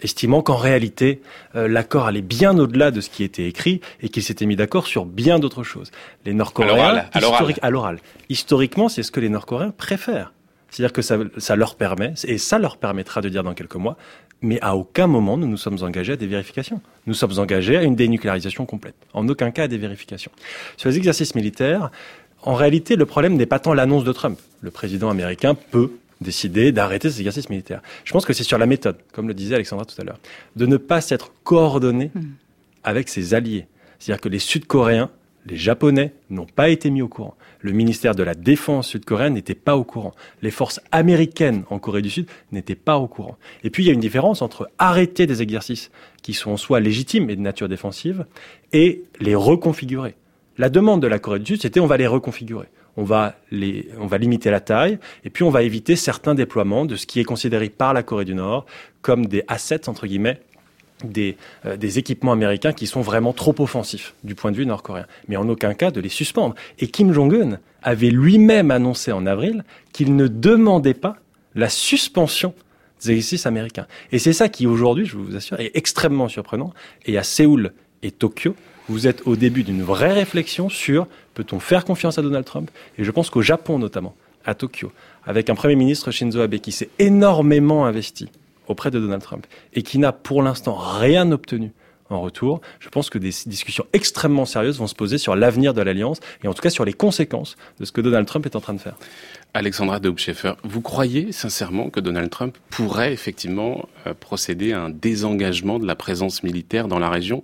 estimant qu'en réalité, euh, l'accord allait bien au-delà de ce qui était écrit et qu'il s'était mis d'accord sur bien d'autres choses. Les Nord-Coréens, à l'oral, historiquement, c'est ce que les Nord-Coréens préfèrent. C'est-à-dire que ça, ça, leur permet, et ça leur permettra de dire dans quelques mois, mais à aucun moment nous nous sommes engagés à des vérifications. Nous sommes engagés à une dénucléarisation complète. En aucun cas à des vérifications. Sur les exercices militaires, en réalité, le problème n'est pas tant l'annonce de Trump. Le président américain peut décider d'arrêter ces exercices militaires. Je pense que c'est sur la méthode, comme le disait Alexandra tout à l'heure, de ne pas s'être coordonné hmm. avec ses alliés. C'est-à-dire que les Sud-Coréens, les Japonais n'ont pas été mis au courant. Le ministère de la Défense sud-coréen n'était pas au courant. Les forces américaines en Corée du Sud n'étaient pas au courant. Et puis il y a une différence entre arrêter des exercices qui sont en soi légitimes et de nature défensive et les reconfigurer. La demande de la Corée du Sud, c'était on va les reconfigurer on va, limiter la taille, et puis on va éviter certains déploiements de ce qui est considéré par la Corée du Nord comme des assets, entre guillemets, des, euh, des, équipements américains qui sont vraiment trop offensifs du point de vue nord-coréen, mais en aucun cas de les suspendre. Et Kim Jong-un avait lui-même annoncé en avril qu'il ne demandait pas la suspension des exercices américains. Et c'est ça qui aujourd'hui, je vous assure, est extrêmement surprenant. Et à Séoul et Tokyo, vous êtes au début d'une vraie réflexion sur peut-on faire confiance à Donald Trump Et je pense qu'au Japon notamment, à Tokyo, avec un Premier ministre Shinzo Abe qui s'est énormément investi auprès de Donald Trump et qui n'a pour l'instant rien obtenu en retour, je pense que des discussions extrêmement sérieuses vont se poser sur l'avenir de l'Alliance et en tout cas sur les conséquences de ce que Donald Trump est en train de faire. Alexandra de vous croyez sincèrement que Donald Trump pourrait effectivement euh, procéder à un désengagement de la présence militaire dans la région?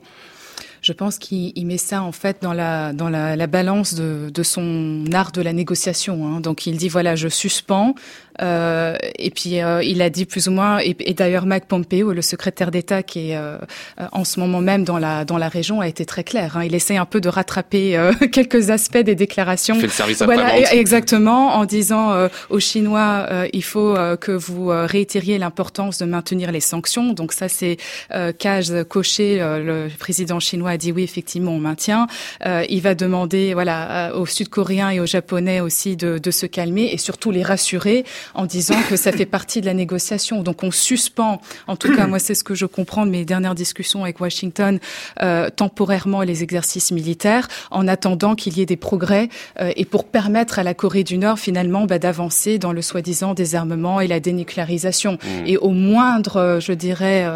Je pense qu'il met ça en fait dans la dans la, la balance de, de, son art de la négociation. Hein. Donc il dit voilà, je suspends. Euh, et puis euh, il a dit plus ou moins. Et, et d'ailleurs, Mike Pompeo, le secrétaire d'État qui est euh, en ce moment même dans la dans la région, a été très clair. Hein. Il essaie un peu de rattraper euh, quelques aspects des déclarations. Fait le service voilà, exactement, en disant aux Chinois, il faut que vous réitériez l'importance de maintenir les sanctions. Donc ça, c'est case coché. le président chinois a dit oui, effectivement, on maintient. Euh, il va demander voilà, euh, aux Sud-Coréens et aux Japonais aussi de, de, se calmer et surtout les rassurer en disant que ça fait partie de la négociation. Donc on suspend, en tout cas moi c'est ce que je comprends de mes dernières discussions avec Washington, euh, temporairement les exercices militaires en attendant qu'il y ait des progrès euh, et pour permettre à la Corée du Nord finalement bah, d'avancer dans le soi-disant désarmement et la dénucléarisation. Mmh. Et au moindre, euh, je dirais,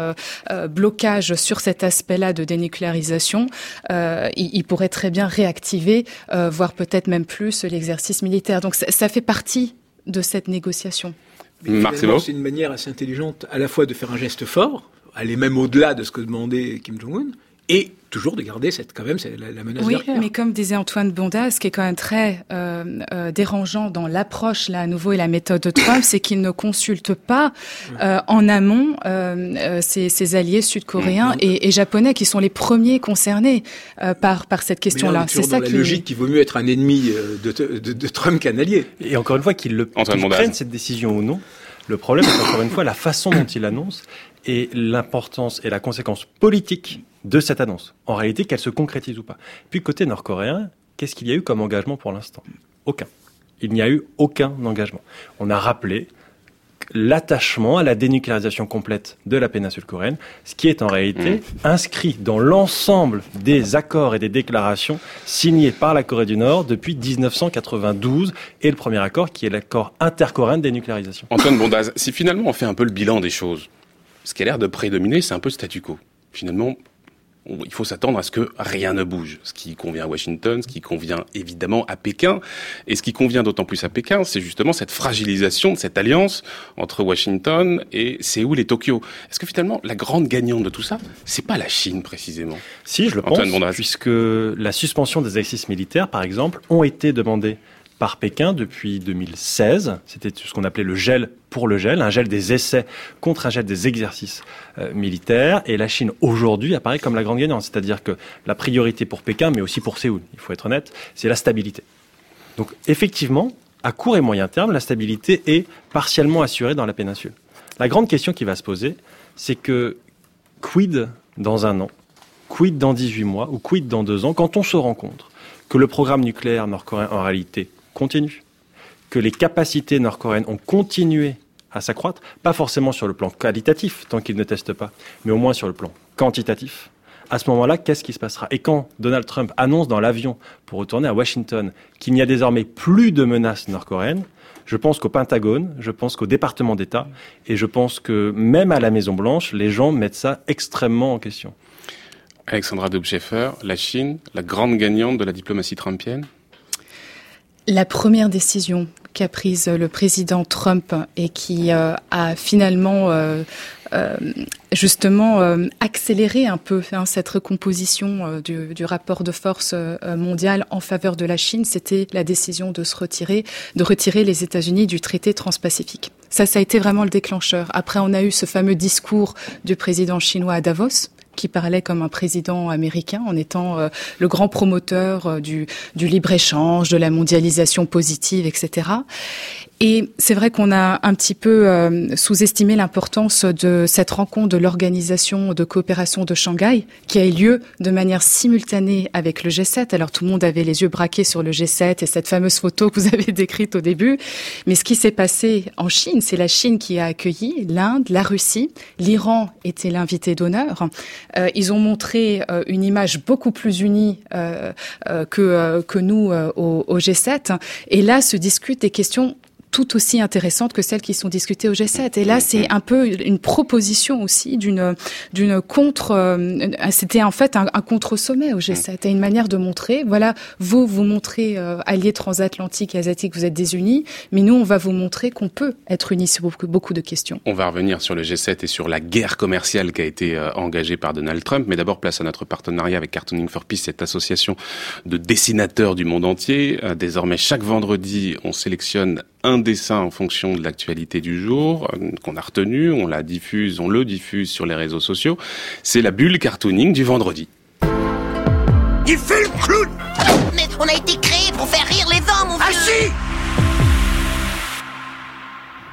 blocage sur cet aspect-là de dénucléarisation, euh, il, pourrait très bien réactiver, euh, voire peut-être même plus, l'exercice militaire. Donc ça, fait partie de cette négociation. C'est une manière assez intelligente à la fois de faire un geste fort, aller même au-delà de ce que demandait Kim Jong-un, et toujours de garder cette, quand même la, la menace oui, mais comme disait Antoine Bonda, ce qui est quand même très euh, euh, dérangeant dans l'approche là à nouveau et la méthode de Trump, c'est qu'il ne consulte pas euh, en amont euh, euh ses, ses, alliés sud-coréens mm-hmm. et, et, japonais qui sont les premiers concernés euh, par par cette question-là. C'est ça la qui logique qu'il vaut mieux être un ennemi de, de, de Trump qu'un allié. Et encore une fois, qu'il le qu prenne cette décision ou non. Le problème est encore une fois la façon dont il annonce et l'importance et la conséquence politique de cette annonce. En réalité, qu'elle se concrétise ou pas. Puis côté nord-coréen, qu'est-ce qu'il y a eu comme engagement pour l'instant? Aucun. Il n'y a eu aucun engagement. On a rappelé l'attachement à la dénucléarisation complète de la péninsule coréenne, ce qui est en réalité mmh. inscrit dans l'ensemble des accords et des déclarations signés par la Corée du Nord depuis 1992 et le premier accord qui est l'accord intercoréen de dénucléarisation. Antoine Bondaz, si finalement on fait un peu le bilan des choses, ce qui a l'air de prédominer, c'est un peu le statu quo. Finalement, il faut s'attendre à ce que rien ne bouge. Ce qui convient à Washington, ce qui convient évidemment à Pékin. Et ce qui convient d'autant plus à Pékin, c'est justement cette fragilisation de cette alliance entre Washington et Séoul et Tokyo. Est-ce que finalement, la grande gagnante de tout ça, c'est pas la Chine précisément? Si, je le pense, puisque la suspension des exercices militaires, par exemple, ont été demandées par Pékin depuis 2016. C'était ce qu'on appelait le gel pour le gel, un gel des essais contre un gel des exercices euh, militaires. Et la Chine aujourd'hui apparaît comme la grande gagnante, c'est-à-dire que la priorité pour Pékin, mais aussi pour Séoul, il faut être honnête, c'est la stabilité. Donc effectivement, à court et moyen terme, la stabilité est partiellement assurée dans la péninsule. La grande question qui va se poser, c'est que quid dans un an, quid dans 18 mois ou quid dans deux ans, quand on se rend compte que le programme nucléaire nord-coréen en réalité continue, que les capacités nord-coréennes ont continué à s'accroître, pas forcément sur le plan qualitatif, tant qu'ils ne testent pas, mais au moins sur le plan quantitatif. À ce moment-là, qu'est-ce qui se passera? Et quand Donald Trump annonce dans l'avion pour retourner à Washington qu'il n'y a désormais plus de menaces nord-coréennes, je pense qu'au Pentagone, je pense qu'au département d'État, et je pense que même à la Maison-Blanche, les gens mettent ça extrêmement en question. Alexandra Dobscheffer, la Chine, la grande gagnante de la diplomatie trumpienne? La première décision qu'a prise le président Trump et qui euh, a finalement euh, euh, justement accéléré un peu hein, cette recomposition du, du, rapport de force mondial en faveur de la Chine, c'était la décision de se retirer, de retirer les États-Unis du traité transpacifique. Ça, ça a été vraiment le déclencheur. Après, on a eu ce fameux discours du président chinois à Davos, qui parlait comme un président américain en étant euh, le grand promoteur euh, du, du libre-échange, de la mondialisation positive, etc. Et c'est vrai qu'on a un petit peu euh, sous-estimé l'importance de cette rencontre de l'organisation de coopération de Shanghai, qui a eu lieu de manière simultanée avec le G7. Alors tout le monde avait les yeux braqués sur le G7 et cette fameuse photo que vous avez décrite au début. Mais ce qui s'est passé en Chine, c'est la Chine qui a accueilli l'Inde, la Russie, l'Iran était l'invité d'honneur. Euh, ils ont montré euh, une image beaucoup plus unie que, que nous au, au G7. Et là se discutent des questions tout aussi intéressantes que celles qui sont discutées au G7. Et là, c'est un peu une proposition aussi d'une d'une contre. Euh, c'était en fait un, contre-sommet au G7 et une manière de montrer. Voilà, vous vous montrez euh, alliés transatlantiques et asiatiques, vous êtes désunis, mais nous, on va vous montrer qu'on peut être unis sur beaucoup, beaucoup de questions. On va revenir sur le G7 et sur la guerre commerciale qui a été euh, engagée par Donald Trump, mais d'abord place à notre partenariat avec Cartooning for Peace, cette association de dessinateurs du monde entier. désormais, chaque vendredi, on sélectionne un dessin en fonction de l'actualité du jour euh, qu'on a retenu, on la diffuse, on le diffuse sur les réseaux sociaux. C'est la bulle cartooning du vendredi. Il fait le clown Mais on a été créé pour faire rire les hommes, mon vieux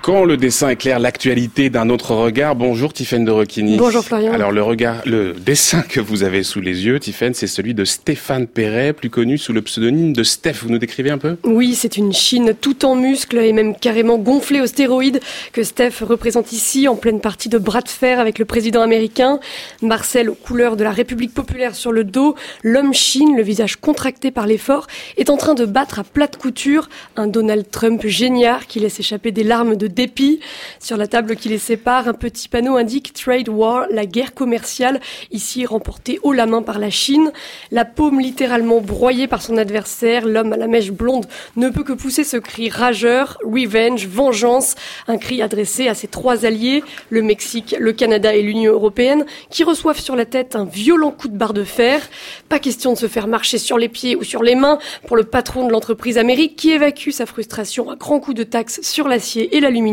quand le dessin éclaire l'actualité d'un autre regard, bonjour Tiffaine de. Bonjour Florian. Alors le regard, le dessin que vous avez sous les yeux, Tiffaine, c'est celui de Stéphane Perret, plus connu sous le pseudonyme de Steph. Vous nous décrivez un peu? Oui, c'est une Chine tout en muscles et même carrément gonflée aux stéroïdes que Steph représente ici en pleine partie de bras de fer avec le président américain. Marcel aux couleurs de la République populaire sur le dos, l'homme Chine, le visage contracté par l'effort, est en train de battre à plate couture un Donald Trump génial qui laisse échapper des larmes de dépit. Sur la table qui les sépare, un petit panneau indique Trade War, la guerre commerciale, ici remportée haut la main par la Chine. La paume littéralement broyée par son adversaire, l'homme à la mèche blonde ne peut que pousser ce cri rageur, revenge, vengeance, un cri adressé à ses trois alliés, le Mexique, le Canada et l'Union européenne, qui reçoivent sur la tête un violent coup de barre de fer. Pas question de se faire marcher sur les pieds ou sur les mains pour le patron de l'entreprise américaine qui évacue sa frustration à grands coups de taxes sur l'acier et l'aluminium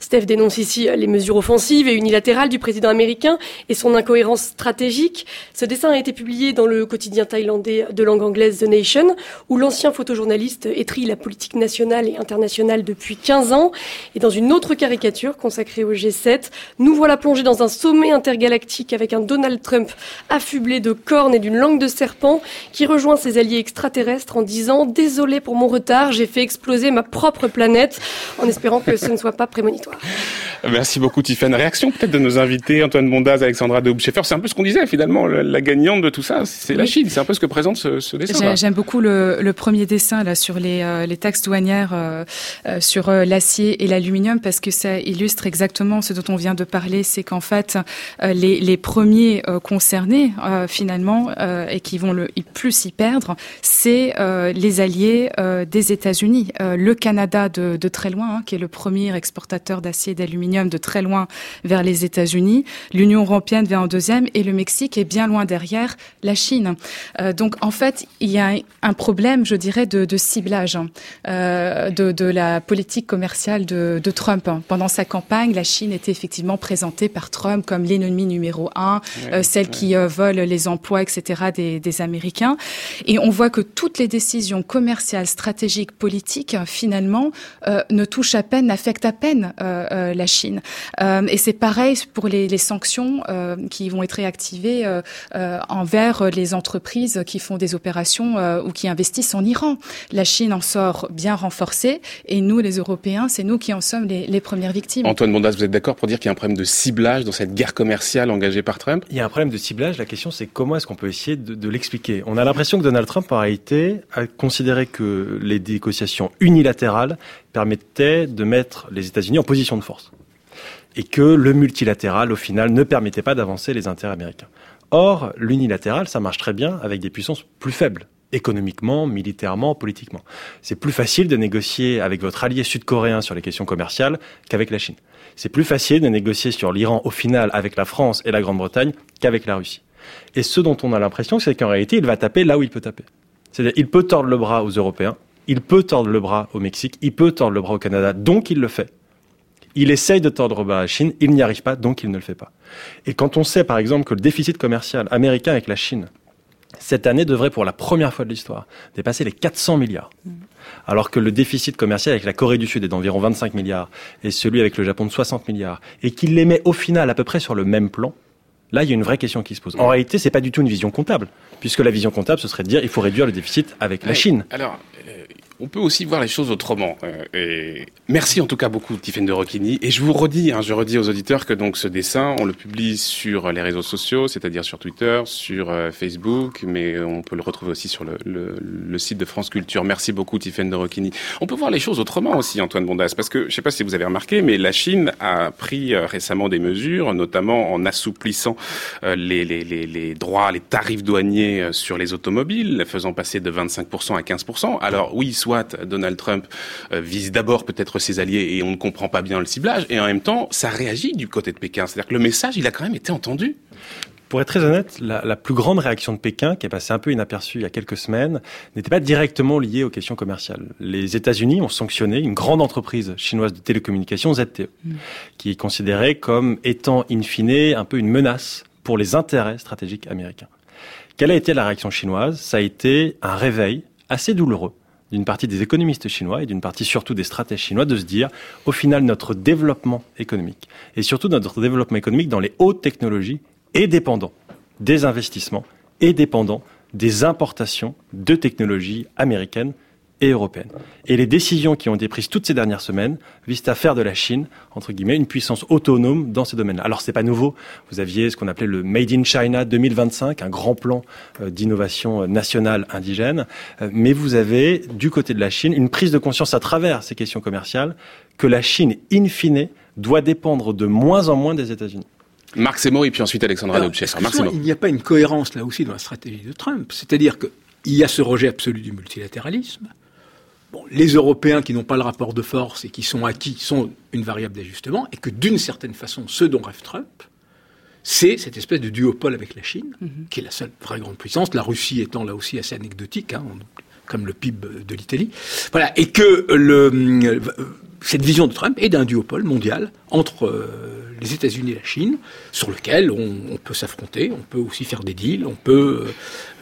Steph dénonce ici les mesures offensives et unilatérales du président américain et son incohérence stratégique. Ce dessin a été publié dans le quotidien thaïlandais de langue anglaise The Nation, où l'ancien photojournaliste étrit la politique nationale et internationale depuis 15 ans. Et dans une autre caricature consacrée au G7, nous voilà plongés dans un sommet intergalactique avec un Donald Trump affublé de cornes et d'une langue de serpent qui rejoint ses alliés extraterrestres en disant Désolé pour mon retard, j'ai fait exploser ma propre planète, en espérant que ce ne soit pas prémonitoire. Merci beaucoup, Tiffany. Réaction peut-être de nos invités, Antoine Bondaz, Alexandra de C'est un peu ce qu'on disait finalement, la gagnante de tout ça, c'est la Chine. C'est un peu ce que présente ce, dessin. J'aime beaucoup le, premier dessin là sur les, euh, les taxes douanières euh, euh, sur l'acier et l'aluminium parce que ça illustre exactement ce dont on vient de parler. C'est qu'en fait, les, les premiers concernés finalement et qui vont le plus y perdre, c'est les alliés des États-Unis. le Canada de, de très loin, hein, qui est le premier exportateur d'acier et d'aluminium de très loin vers les États-Unis. L'Union européenne vient en deuxième et le Mexique est bien loin derrière la Chine. Euh, donc en fait, il y a un problème, je dirais, de, de ciblage hein, euh, de, de, la politique commerciale de, de, Trump. Pendant sa campagne, la Chine était effectivement présentée par Trump comme l'ennemi numéro un, euh, celle qui vole les emplois, etc. Des, des, Américains. Et on voit que toutes les décisions commerciales, stratégiques, politiques, finalement, ne touchent à peine, n'affectent à peine la Chine. et c'est pareil pour les, les sanctions qui vont être réactivées envers les entreprises qui font des opérations euh, ou qui investissent en Iran. La Chine en sort bien renforcée et nous, les Européens, c'est nous qui en sommes les, premières victimes. Antoine Bondas, vous êtes d'accord pour dire qu'il y a un problème de ciblage dans cette guerre commerciale engagée par Trump? Il y a un problème de ciblage. La question, c'est comment est-ce qu'on peut essayer de, l'expliquer? On a l'impression que Donald Trump, en réalité, a considéré que les négociations unilatérales permettaient de mettre les États-Unis en position de force et que le multilatéral, au final, ne permettait pas d'avancer les intérêts américains. Or, l'unilatéral, ça marche très bien avec des puissances plus faibles économiquement, militairement, politiquement. C'est plus facile de négocier avec votre allié sud-coréen sur les questions commerciales qu'avec la Chine. C'est plus facile de négocier sur l'Iran au final avec la France et la Grande-Bretagne qu'avec la Russie. Et ce dont on a l'impression, c'est qu'en réalité, il va taper là où il peut taper. C'est-à-dire, il peut tordre le bras aux Européens, il peut tordre le bras au Mexique, il peut tordre le bras au Canada, donc il le fait. Il essaye de tordre le bras à la Chine, il n'y arrive pas, donc il ne le fait pas. Et quand on sait, par exemple, que le déficit commercial américain avec la Chine, cette année devrait, pour la première fois de l'histoire, dépasser les 400 milliards. Mm. Alors que le déficit commercial avec la Corée du Sud est d'environ 25 milliards et celui avec le Japon de 60 milliards, et qu'il les met au final à peu près sur le même plan, là, il y a une vraie question qui se pose. En réalité, c'est pas du tout une vision comptable, puisque la vision comptable, ce serait de dire il faut réduire le déficit avec la Chine. Alors, on peut aussi voir les choses autrement. Euh, et merci en tout cas beaucoup, Tiffaine de Rocchini. Et je vous redis, hein, je redis aux auditeurs que donc ce dessin, on le publie sur les réseaux sociaux, c'est-à-dire sur Twitter, sur euh, Facebook, mais on peut le retrouver aussi sur le, site de France Culture. Merci beaucoup, Tiffaine de Rocchini. On peut voir les choses autrement aussi, Antoine Bondas, parce que je ne sais pas si vous avez remarqué, mais la Chine a pris euh, récemment des mesures, notamment en assouplissant les, les, droits, les tarifs douaniers sur les automobiles, les faisant passer de 25% à 15%. Alors oui, soit Donald Trump euh, vise d'abord peut-être ses alliés et on ne comprend pas bien le ciblage, et en même temps, ça réagit du côté de Pékin. C'est-à-dire que le message, il a quand même été entendu. Pour être très honnête, la, plus grande réaction de Pékin, qui est passée un peu inaperçue il y a quelques semaines, n'était pas directement liée aux questions commerciales. Les États-Unis ont sanctionné une grande entreprise chinoise de télécommunications, ZTE, mm. qui est considérée comme étant in fine un peu une menace pour les intérêts stratégiques américains. Quelle a été la réaction chinoise? Ça a été un réveil assez douloureux d'une partie des économistes chinois et d'une partie surtout des stratèges chinois de se dire, au final, notre développement économique et surtout notre développement économique dans les hautes technologies est dépendant des investissements et dépendant des importations de technologies américaines et européenne. Et les décisions qui ont été prises toutes ces dernières semaines visent à faire de la Chine, entre guillemets, une puissance autonome dans ces domaines-là. Alors c'est pas nouveau. Vous aviez ce qu'on appelait le Made in China 2025, un grand plan euh, d'innovation nationale indigène. Euh, mais vous avez, du côté de la Chine, une prise de conscience à travers ces questions commerciales que la Chine, in fine, doit dépendre de moins en moins des États-Unis. Marc Semo et puis ensuite Alexandra Dobchev. Il n'y a pas une cohérence là aussi dans la stratégie de Trump. C'est-à-dire qu'il y a ce rejet absolu du multilatéralisme les Européens qui n'ont pas le rapport de force et qui sont acquis sont une variable d'ajustement, et que d'une certaine façon, ce dont rêve Trump, c'est cette espèce de duopole avec la Chine, mhm. qui est la seule vraie grande puissance, la Russie étant là aussi assez anecdotique, hein, comme le PIB de l'Italie. Voilà, et que le, cette vision de Trump est d'un duopole mondial entre les États-Unis et la Chine, sur lequel on, peut s'affronter, on peut aussi faire des deals, on peut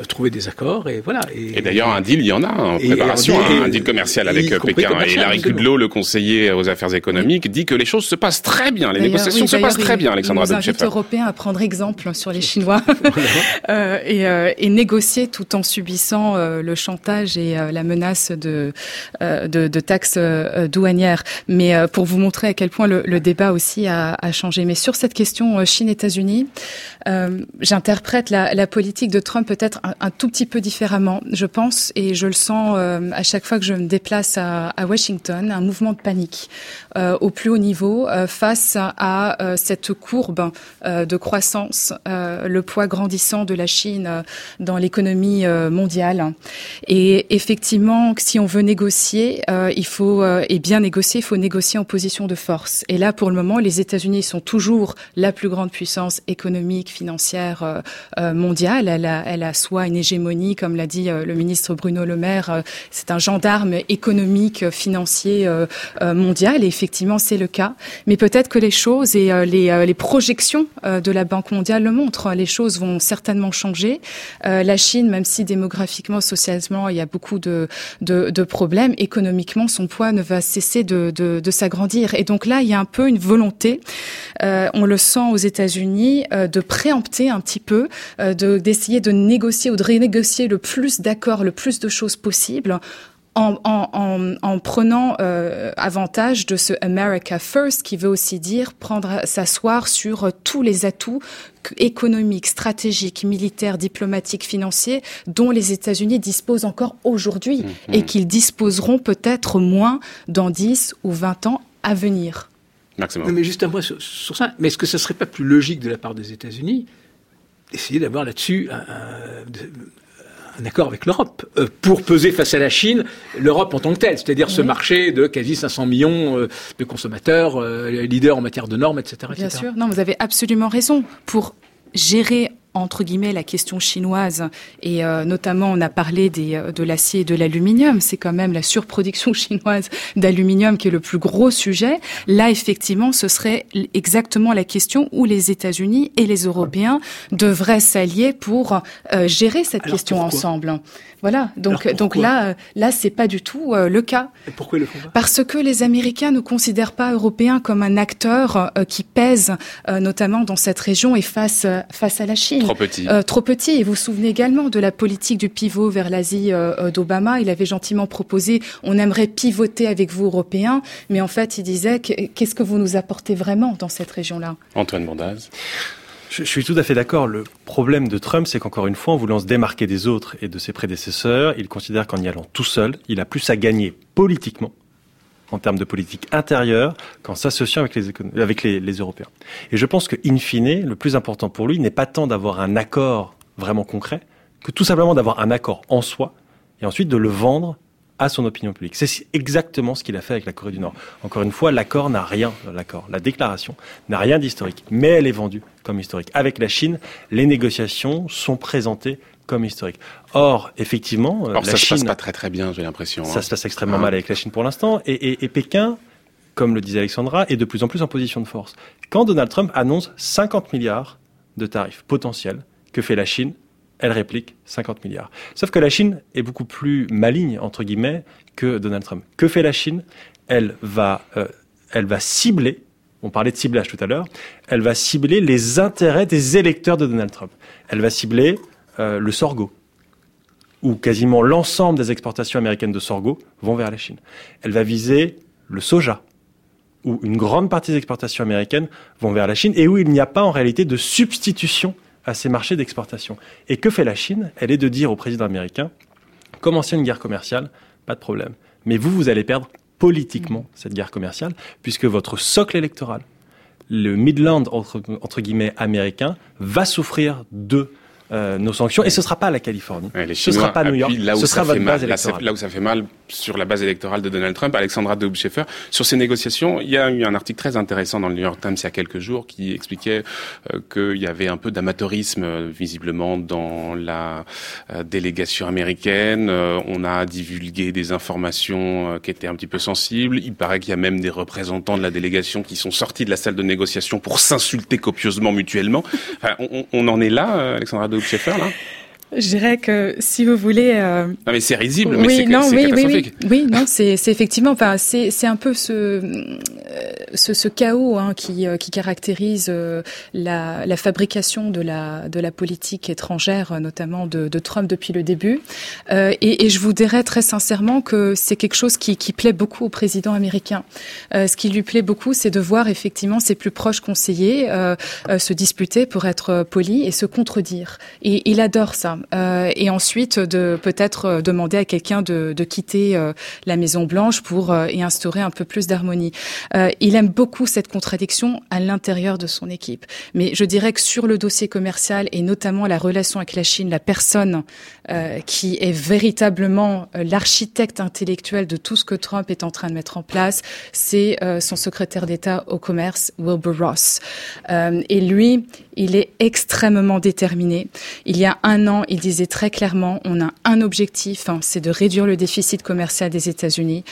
euh, trouver des accords, et voilà. Et, d'ailleurs, un deal, il y en a en préparation, un, deal, commercial avec Pékin. et Larry Kudlow, le conseiller aux affaires économiques, dit que les choses se passent très bien, les négociations se passent très bien, Alexandra Nous invite Européens à prendre exemple sur les Chinois euh, et, euh, et, négocier tout en subissant euh, le chantage et euh, la menace de, de, de, taxes douanières. Mais pour vous montrer à quel point le, le débat aussi a, a changé mais sur cette question euh, Chine-États-Unis, euh, j'interprète la, politique de Trump peut-être un, tout petit peu différemment, je pense, et je le sens euh, à chaque fois que je me déplace à, Washington, un mouvement de panique au plus haut niveau face à cette courbe de croissance, le poids grandissant de la Chine dans l'économie mondiale. Et effectivement, si on veut négocier, il faut et bien négocier, il faut négocier en position de force. Et là, pour le moment, les États-Unis sont toujours la plus grande puissance économique, financière euh, euh, mondiale. Elle a, elle a soit une hégémonie, comme l'a dit euh, le ministre Bruno Le Maire, c'est un gendarme économique, financier mondial. Et effectivement, c'est le cas. Mais peut-être que les choses et les, projections de la Banque mondiale le montrent. Les choses vont certainement changer. la Chine, même si démographiquement, socialement, il y a beaucoup de, de, de problèmes, économiquement, son poids ne va cesser de, de s'agrandir. Et donc là, il y a un peu une volonté. Euh, on le sent aux États-Unis, euh, de préempter un petit peu, euh, de d'essayer de négocier ou de renégocier le plus d'accords, le plus de choses possibles en, en, en, prenant avantage de ce America First, qui veut aussi dire prendre s'asseoir sur tous les atouts économiques, stratégiques, militaires, diplomatiques, financiers dont les États-Unis disposent encore aujourd'hui mmh, et qu'ils disposeront peut-être moins dans 10 ou 20 ans à venir mais juste un mot sur, ça. Mais est-ce que ce ne serait pas plus logique de la part des États-Unis d'essayer d'avoir là-dessus un, accord avec l'Europe euh, pour peser face à la Chine l'Europe en tant que telle, c'est-à-dire ce marché de quasi 500 millions euh, de consommateurs, euh, leaders en matière de normes, etc. Bien sûr, non, vous avez absolument raison. Pour gérer entre guillemets la question chinoise et euh, notamment on a parlé des, euh, de l'acier et de l'aluminium, c'est quand même la surproduction chinoise d'aluminium qui est le plus gros sujet. Là effectivement, ce serait exactement la question où les États-Unis et les Européens devraient s'allier pour euh, gérer cette question ensemble. Voilà. Donc donc là là c'est pas du tout le cas. Et pourquoi le font pas? Parce que les Américains ne considèrent pas européens comme un acteur qui pèse notamment dans cette région et face face à la Chine. Trop petit. Euh, trop petit. Et vous vous souvenez également de la politique du pivot vers l'Asie euh, euh, d'Obama. Il avait gentiment proposé, on aimerait pivoter avec vous, Européens, mais en fait, il disait, qu'est-ce que vous nous apportez vraiment dans cette région-là? Antoine Bondaz je, suis tout à fait d'accord. Le problème de Trump, c'est qu'encore une fois, en voulant se démarquer des autres et de ses prédécesseurs, il considère qu'en y allant tout seul, il a plus à gagner politiquement en termes de politique intérieure qu'en s'associant avec, les, les, Européens. Et je pense que, in fine, le plus important pour lui n'est pas tant d'avoir un accord vraiment concret, que tout simplement d'avoir un accord en soi, et ensuite de le vendre à son opinion publique. C'est exactement ce qu'il a fait avec la Corée du Nord. Encore une fois, l'accord n'a rien, l'accord, la déclaration n'a rien d'historique, mais elle est vendue comme historique. Avec la Chine, les négociations sont présentées comme historique. Or, effectivement, Or, ça se passe pas très très bien, j'ai l'impression. Ça hein. se passe extrêmement mal avec la Chine pour l'instant, et, Pékin, comme le disait Alexandra, est de plus en plus en position de force. Quand Donald Trump annonce 50 milliards de tarifs potentiels, que fait la Chine Elle réplique 50 milliards. Sauf que la Chine est beaucoup plus maligne entre guillemets que Donald Trump. Que fait la Chine? Elle va, euh, elle va cibler on parlait de ciblage tout à l'heure, elle va cibler les intérêts des électeurs de Donald Trump. Elle va cibler euh, le sorgho, où quasiment l'ensemble des exportations américaines de sorgho vont vers la Chine. Elle va viser le soja, où une grande partie des exportations américaines vont vers la Chine et où il n'y a pas en réalité de substitution à ces marchés d'exportation. Et que fait la Chine? Elle est de dire au président américain, commencez une guerre commerciale, pas de problème. Mais vous, vous allez perdre politiquement cette guerre commerciale, puisque votre socle électoral, le Midland entre, entre guillemets américain, va souffrir de euh, nos sanctions. Et ce sera pas la Californie. Ouais, ce sera pas New York. là où ce ça sera fait votre mal, base électorale. là où ça fait mal sur la base électorale de Donald Trump, Alexandra Dobshefer, sur ces négociations, il y a eu un article très intéressant dans le New York Times il y a quelques jours qui expliquait euh, qu'il y avait un peu d'amateurisme euh, visiblement dans la euh, délégation américaine. On a divulgué des informations qui étaient un petit peu sensibles. Il paraît qu'il y a même des représentants de la délégation qui sont sortis de la salle de négociation pour s'insulter copieusement mutuellement. Enfin, on, en est là, euh, Alexandra Dobshefer, là Je dirais que si vous voulez. euh, Non mais c'est risible, mais oui, c'est non, oui, oui, catastrophique. oui, oui, non, c'est c'est effectivement, enfin, c'est c'est un peu ce euh, ce, ce chaos hein, qui euh, qui caractérise euh, la la fabrication de la de la politique étrangère, notamment de, de Trump depuis le début. Euh, et, et je vous dirais très sincèrement que c'est quelque chose qui qui plaît beaucoup au président américain. Euh, ce qui lui plaît beaucoup, c'est de voir effectivement ses plus proches conseillers se disputer pour être euh, poli et se contredire. Et il adore ça. Euh, et ensuite, de peut-être euh, demander à quelqu'un de, de quitter euh, la Maison Blanche pour euh, y instaurer un peu plus d'harmonie. Euh, il aime beaucoup cette contradiction à l'intérieur de son équipe. Mais je dirais que sur le dossier commercial et notamment la relation avec la Chine, la personne qui est véritablement l'architecte intellectuel de tout ce que Trump est en train de mettre en place, c'est son secrétaire d'État au commerce, Wilbur Ross. Et lui, il est extrêmement déterminé. Il y a un an, il disait très clairement, on a un objectif, hein, c'est de réduire le déficit commercial des États-Unis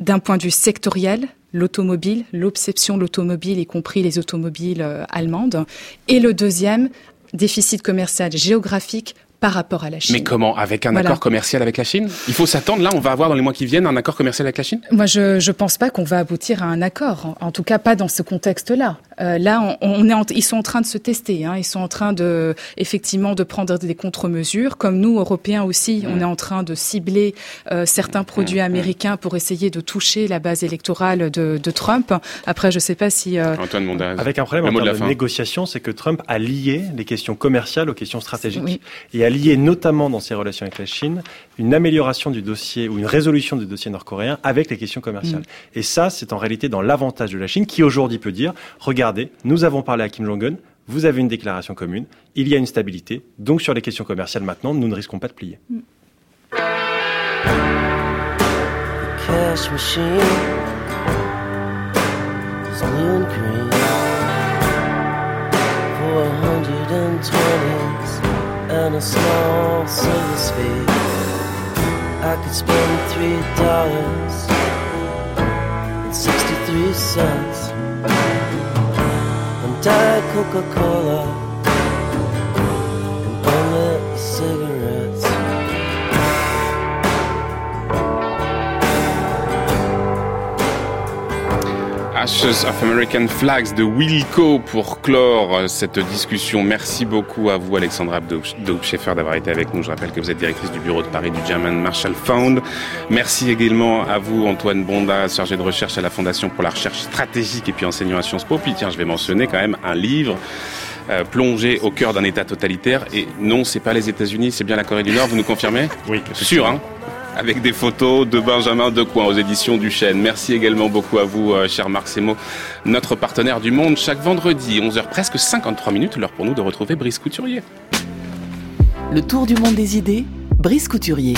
d'un point de vue sectoriel, l'automobile, l'obsession de l'automobile, y compris les automobiles euh, allemandes. Et le deuxième, déficit commercial géographique par rapport à la Chine. Mais comment Avec un Voilà. accord commercial avec la Chine? Il faut s'attendre, là, on va avoir dans les mois qui viennent un accord commercial avec la Chine? Moi, je je pense pas qu'on va aboutir à un accord. En, en tout cas, pas dans ce contexte-là. Euh, là, on, on est, en- ils sont en train de se tester. Hein, ils sont en train de, effectivement, de prendre des contre-mesures. Comme nous, Européens aussi, on est en train de cibler euh, certains produits américains pour essayer de toucher la base électorale de, de Trump. Après, je sais pas si. euh, Antoine Mondaz. Avec un problème Le en de termes de, négociation, c'est que Trump a lié les questions commerciales aux questions stratégiques. Oui. Et a lié notamment dans ses relations avec la Chine une amélioration du dossier ou une résolution du dossier nord-coréen avec les questions commerciales. Et ça, c'est en réalité dans l'avantage de la Chine qui aujourd'hui peut dire, regardez, nous avons parlé à Kim Jong-un, vous avez une déclaration commune, il y a une stabilité, donc sur les questions commerciales maintenant, nous ne risquons pas de plier. cash machine is and a small silver sphere. I could spend three dollars and sixty-three cents on Diet Coca-Cola Ashes of American Flags de Wilco pour clore euh, cette discussion. Merci beaucoup à vous, Alexandra Daubscheffer, d'avoir été avec nous. Je rappelle que vous êtes directrice du bureau de Paris du German Marshall Fund. Merci également à vous, Antoine Bonda, chargé de recherche à la Fondation pour la recherche stratégique et puis enseignant à Sciences Po. Puis tiens, je vais mentionner quand même un livre euh, plongé au cœur d'un État totalitaire. Et non, c'est pas les États-Unis, c'est bien la Corée du Nord. Vous nous confirmez? Oui, Sûr, hein? Avec des photos de Benjamin Decoing aux éditions du Chêne. Merci également beaucoup à vous, euh, cher Marc Semo, notre partenaire du Monde, chaque vendredi, 11h presque 53 minutes, l'heure pour nous de retrouver Brice Couturier. Le tour du monde des idées, Brice Couturier.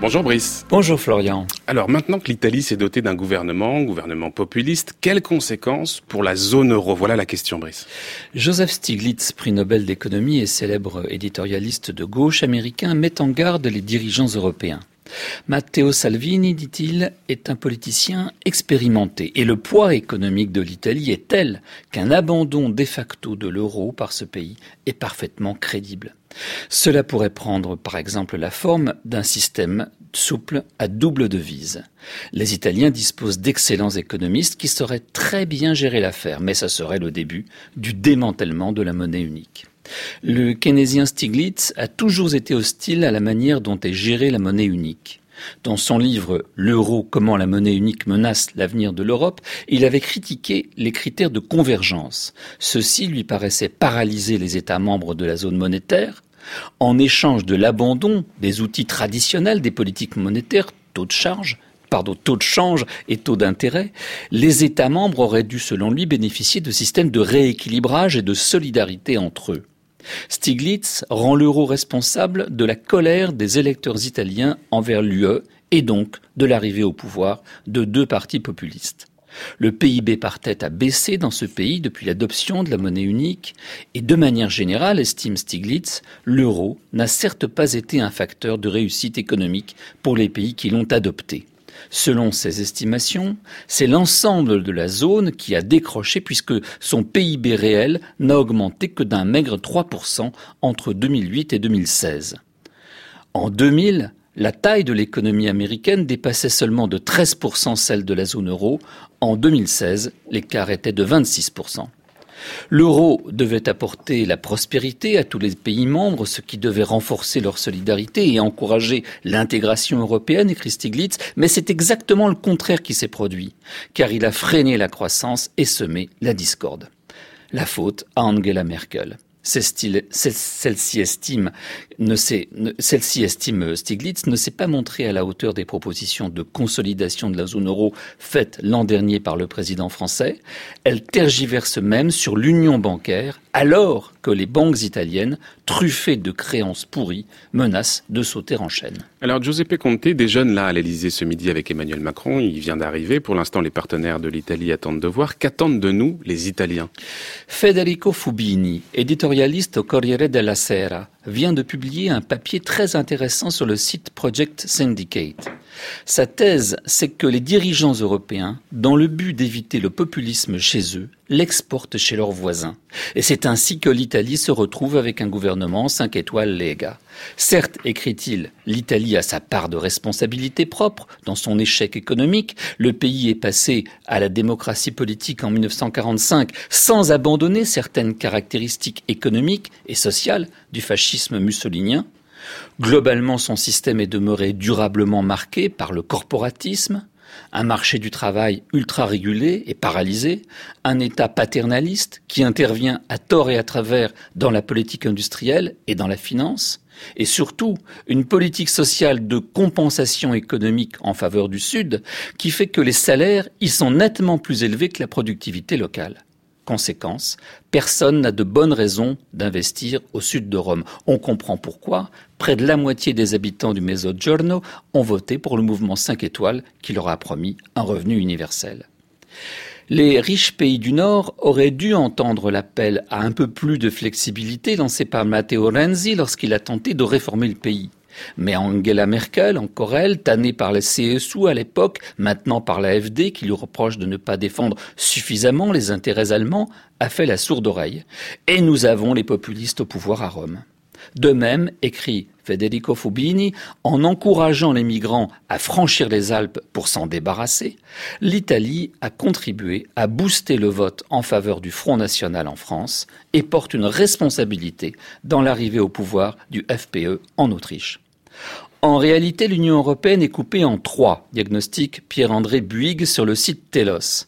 Bonjour Brice. Bonjour Florian. Alors maintenant que l'Italie s'est dotée d'un gouvernement, gouvernement populiste, quelles conséquences pour la zone euro? Voilà la question Brice. Joseph Stiglitz, prix Nobel d'économie et célèbre éditorialiste de gauche américain, met en garde les dirigeants européens. Matteo Salvini, dit-il, est un politicien expérimenté et le poids économique de l'Italie est tel qu'un abandon de facto de l'euro par ce pays est parfaitement crédible. Cela pourrait prendre par exemple la forme d'un système souple à double devise. Les Italiens disposent d'excellents économistes qui sauraient très bien gérer l'affaire, mais ça serait le début du démantèlement de la monnaie unique. Le keynésien Stiglitz a toujours été hostile à la manière dont est gérée la monnaie unique. Dans son livre L'euro, comment la monnaie unique menace l'avenir de l'Europe, il avait critiqué les critères de convergence. Ceux-ci lui paraissaient paralyser les États membres de la zone monétaire. En échange de l'abandon des outils traditionnels des politiques monétaires, taux de charge, pardon, taux de change et taux d'intérêt, les États membres auraient dû, selon lui, bénéficier de systèmes de rééquilibrage et de solidarité entre eux. Stiglitz rend l'euro responsable de la colère des électeurs italiens envers l'UE et donc de l'arrivée au pouvoir de deux partis populistes. Le PIB par tête a baissé dans ce pays depuis l'adoption de la monnaie unique et de manière générale, estime Stiglitz, l'euro n'a certes pas été un facteur de réussite économique pour les pays qui l'ont adopté. Selon ses estimations, c'est l'ensemble de la zone qui a décroché puisque son PIB réel n'a augmenté que d'un maigre 3% entre 2008 et 2016. En 2000, la taille de l'économie américaine dépassait seulement de 13% celle de la zone euro. En 2016, l'écart était de 26%. L'euro devait apporter la prospérité à tous les pays membres, ce qui devait renforcer leur solidarité et encourager l'intégration européenne, écrit Stiglitz, mais c'est exactement le contraire qui s'est produit, car il a freiné la croissance et semé la discorde. La faute à Angela Merkel celle-ci estime, celle-ci estime Stiglitz ne s'est pas montrée à la hauteur des propositions de consolidation de la zone euro faites l'an dernier par le président français. Elle tergiverse même sur l'union bancaire alors que les banques italiennes, truffées de créances pourries, menacent de sauter en chaîne. Alors Giuseppe Conte déjeune là à l'Elysée ce midi avec Emmanuel Macron. Il vient d'arriver. Pour l'instant, les partenaires de l'Italie attendent de voir. Qu'attendent de nous les Italiens? Federico Fubini, éditorialiste au Corriere della Sera, vient de publier un papier très intéressant sur le site Project Syndicate. Sa thèse, c'est que les dirigeants européens, dans le but d'éviter le populisme chez eux, l'exportent chez leurs voisins. Et c'est ainsi que l'Italie se retrouve avec un gouvernement 5 étoiles Lega. Certes, écrit-il, l'Italie a sa part de responsabilité propre dans son échec économique. Le pays est passé à la démocratie politique en 1945 sans abandonner certaines caractéristiques économiques et sociales du fascisme mussolinien. Globalement, son système est demeuré durablement marqué par le corporatisme, un marché du travail ultra régulé et paralysé, un État paternaliste qui intervient à tort et à travers dans la politique industrielle et dans la finance, et surtout une politique sociale de compensation économique en faveur du Sud qui fait que les salaires y sont nettement plus élevés que la productivité locale. Conséquence, personne n'a de bonnes raisons d'investir au sud de Rome. On comprend pourquoi près de la moitié des habitants du Mezzogiorno ont voté pour le mouvement 5 étoiles qui leur a promis un revenu universel. Les riches pays du Nord auraient dû entendre l'appel à un peu plus de flexibilité lancé par Matteo Renzi lorsqu'il a tenté de réformer le pays. Mais Angela Merkel, encore elle, tannée par les CSU à l'époque, maintenant par l'AFD, qui lui reproche de ne pas défendre suffisamment les intérêts allemands, a fait la sourde oreille. Et nous avons les populistes au pouvoir à Rome. De même, écrit Federico Fubini, en encourageant les migrants à franchir les Alpes pour s'en débarrasser, l'Italie a contribué à booster le vote en faveur du Front National en France et porte une responsabilité dans l'arrivée au pouvoir du FPE en Autriche. En réalité, l'Union européenne est coupée en trois, diagnostic Pierre-André Buig sur le site Telos.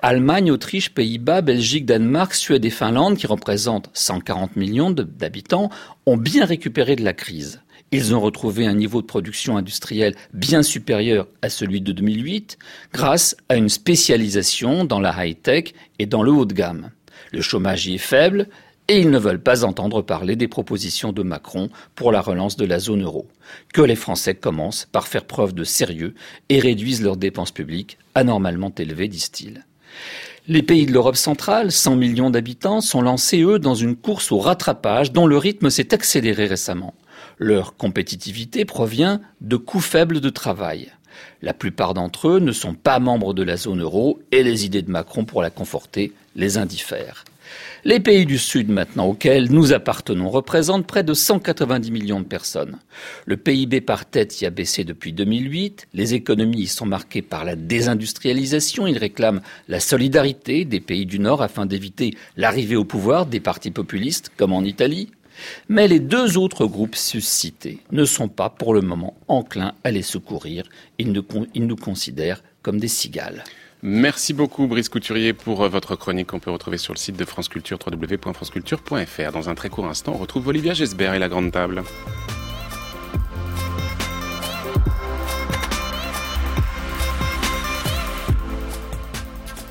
Allemagne, Autriche, Pays-Bas, Belgique, Danemark, Suède et Finlande, qui représentent 140 millions d'habitants, ont bien récupéré de la crise. Ils ont retrouvé un niveau de production industrielle bien supérieur à celui de 2008 grâce à une spécialisation dans la high-tech et dans le haut de gamme. Le chômage y est faible et ils ne veulent pas entendre parler des propositions de Macron pour la relance de la zone euro. Que les Français commencent par faire preuve de sérieux et réduisent leurs dépenses publiques anormalement élevées, disent-ils. Les pays de l'Europe centrale, 100 millions d'habitants, sont lancés, eux, dans une course au rattrapage dont le rythme s'est accéléré récemment. Leur compétitivité provient de coûts faibles de travail. La plupart d'entre eux ne sont pas membres de la zone euro et les idées de Macron pour la conforter les indiffèrent. Les pays du Sud maintenant auxquels nous appartenons représentent près de 190 millions de personnes. Le PIB par tête y a baissé depuis 2008, les économies y sont marquées par la désindustrialisation, ils réclament la solidarité des pays du Nord afin d'éviter l'arrivée au pouvoir des partis populistes comme en Italie. Mais les deux autres groupes suscités ne sont pas pour le moment enclins à les secourir, ils nous, ils nous considèrent comme des cigales. Merci beaucoup Brice Couturier pour euh, votre chronique qu'on peut retrouver sur le site de France Culture www.franceculture.fr. Dans un très court instant, on retrouve Olivia Gesbert et la grande table.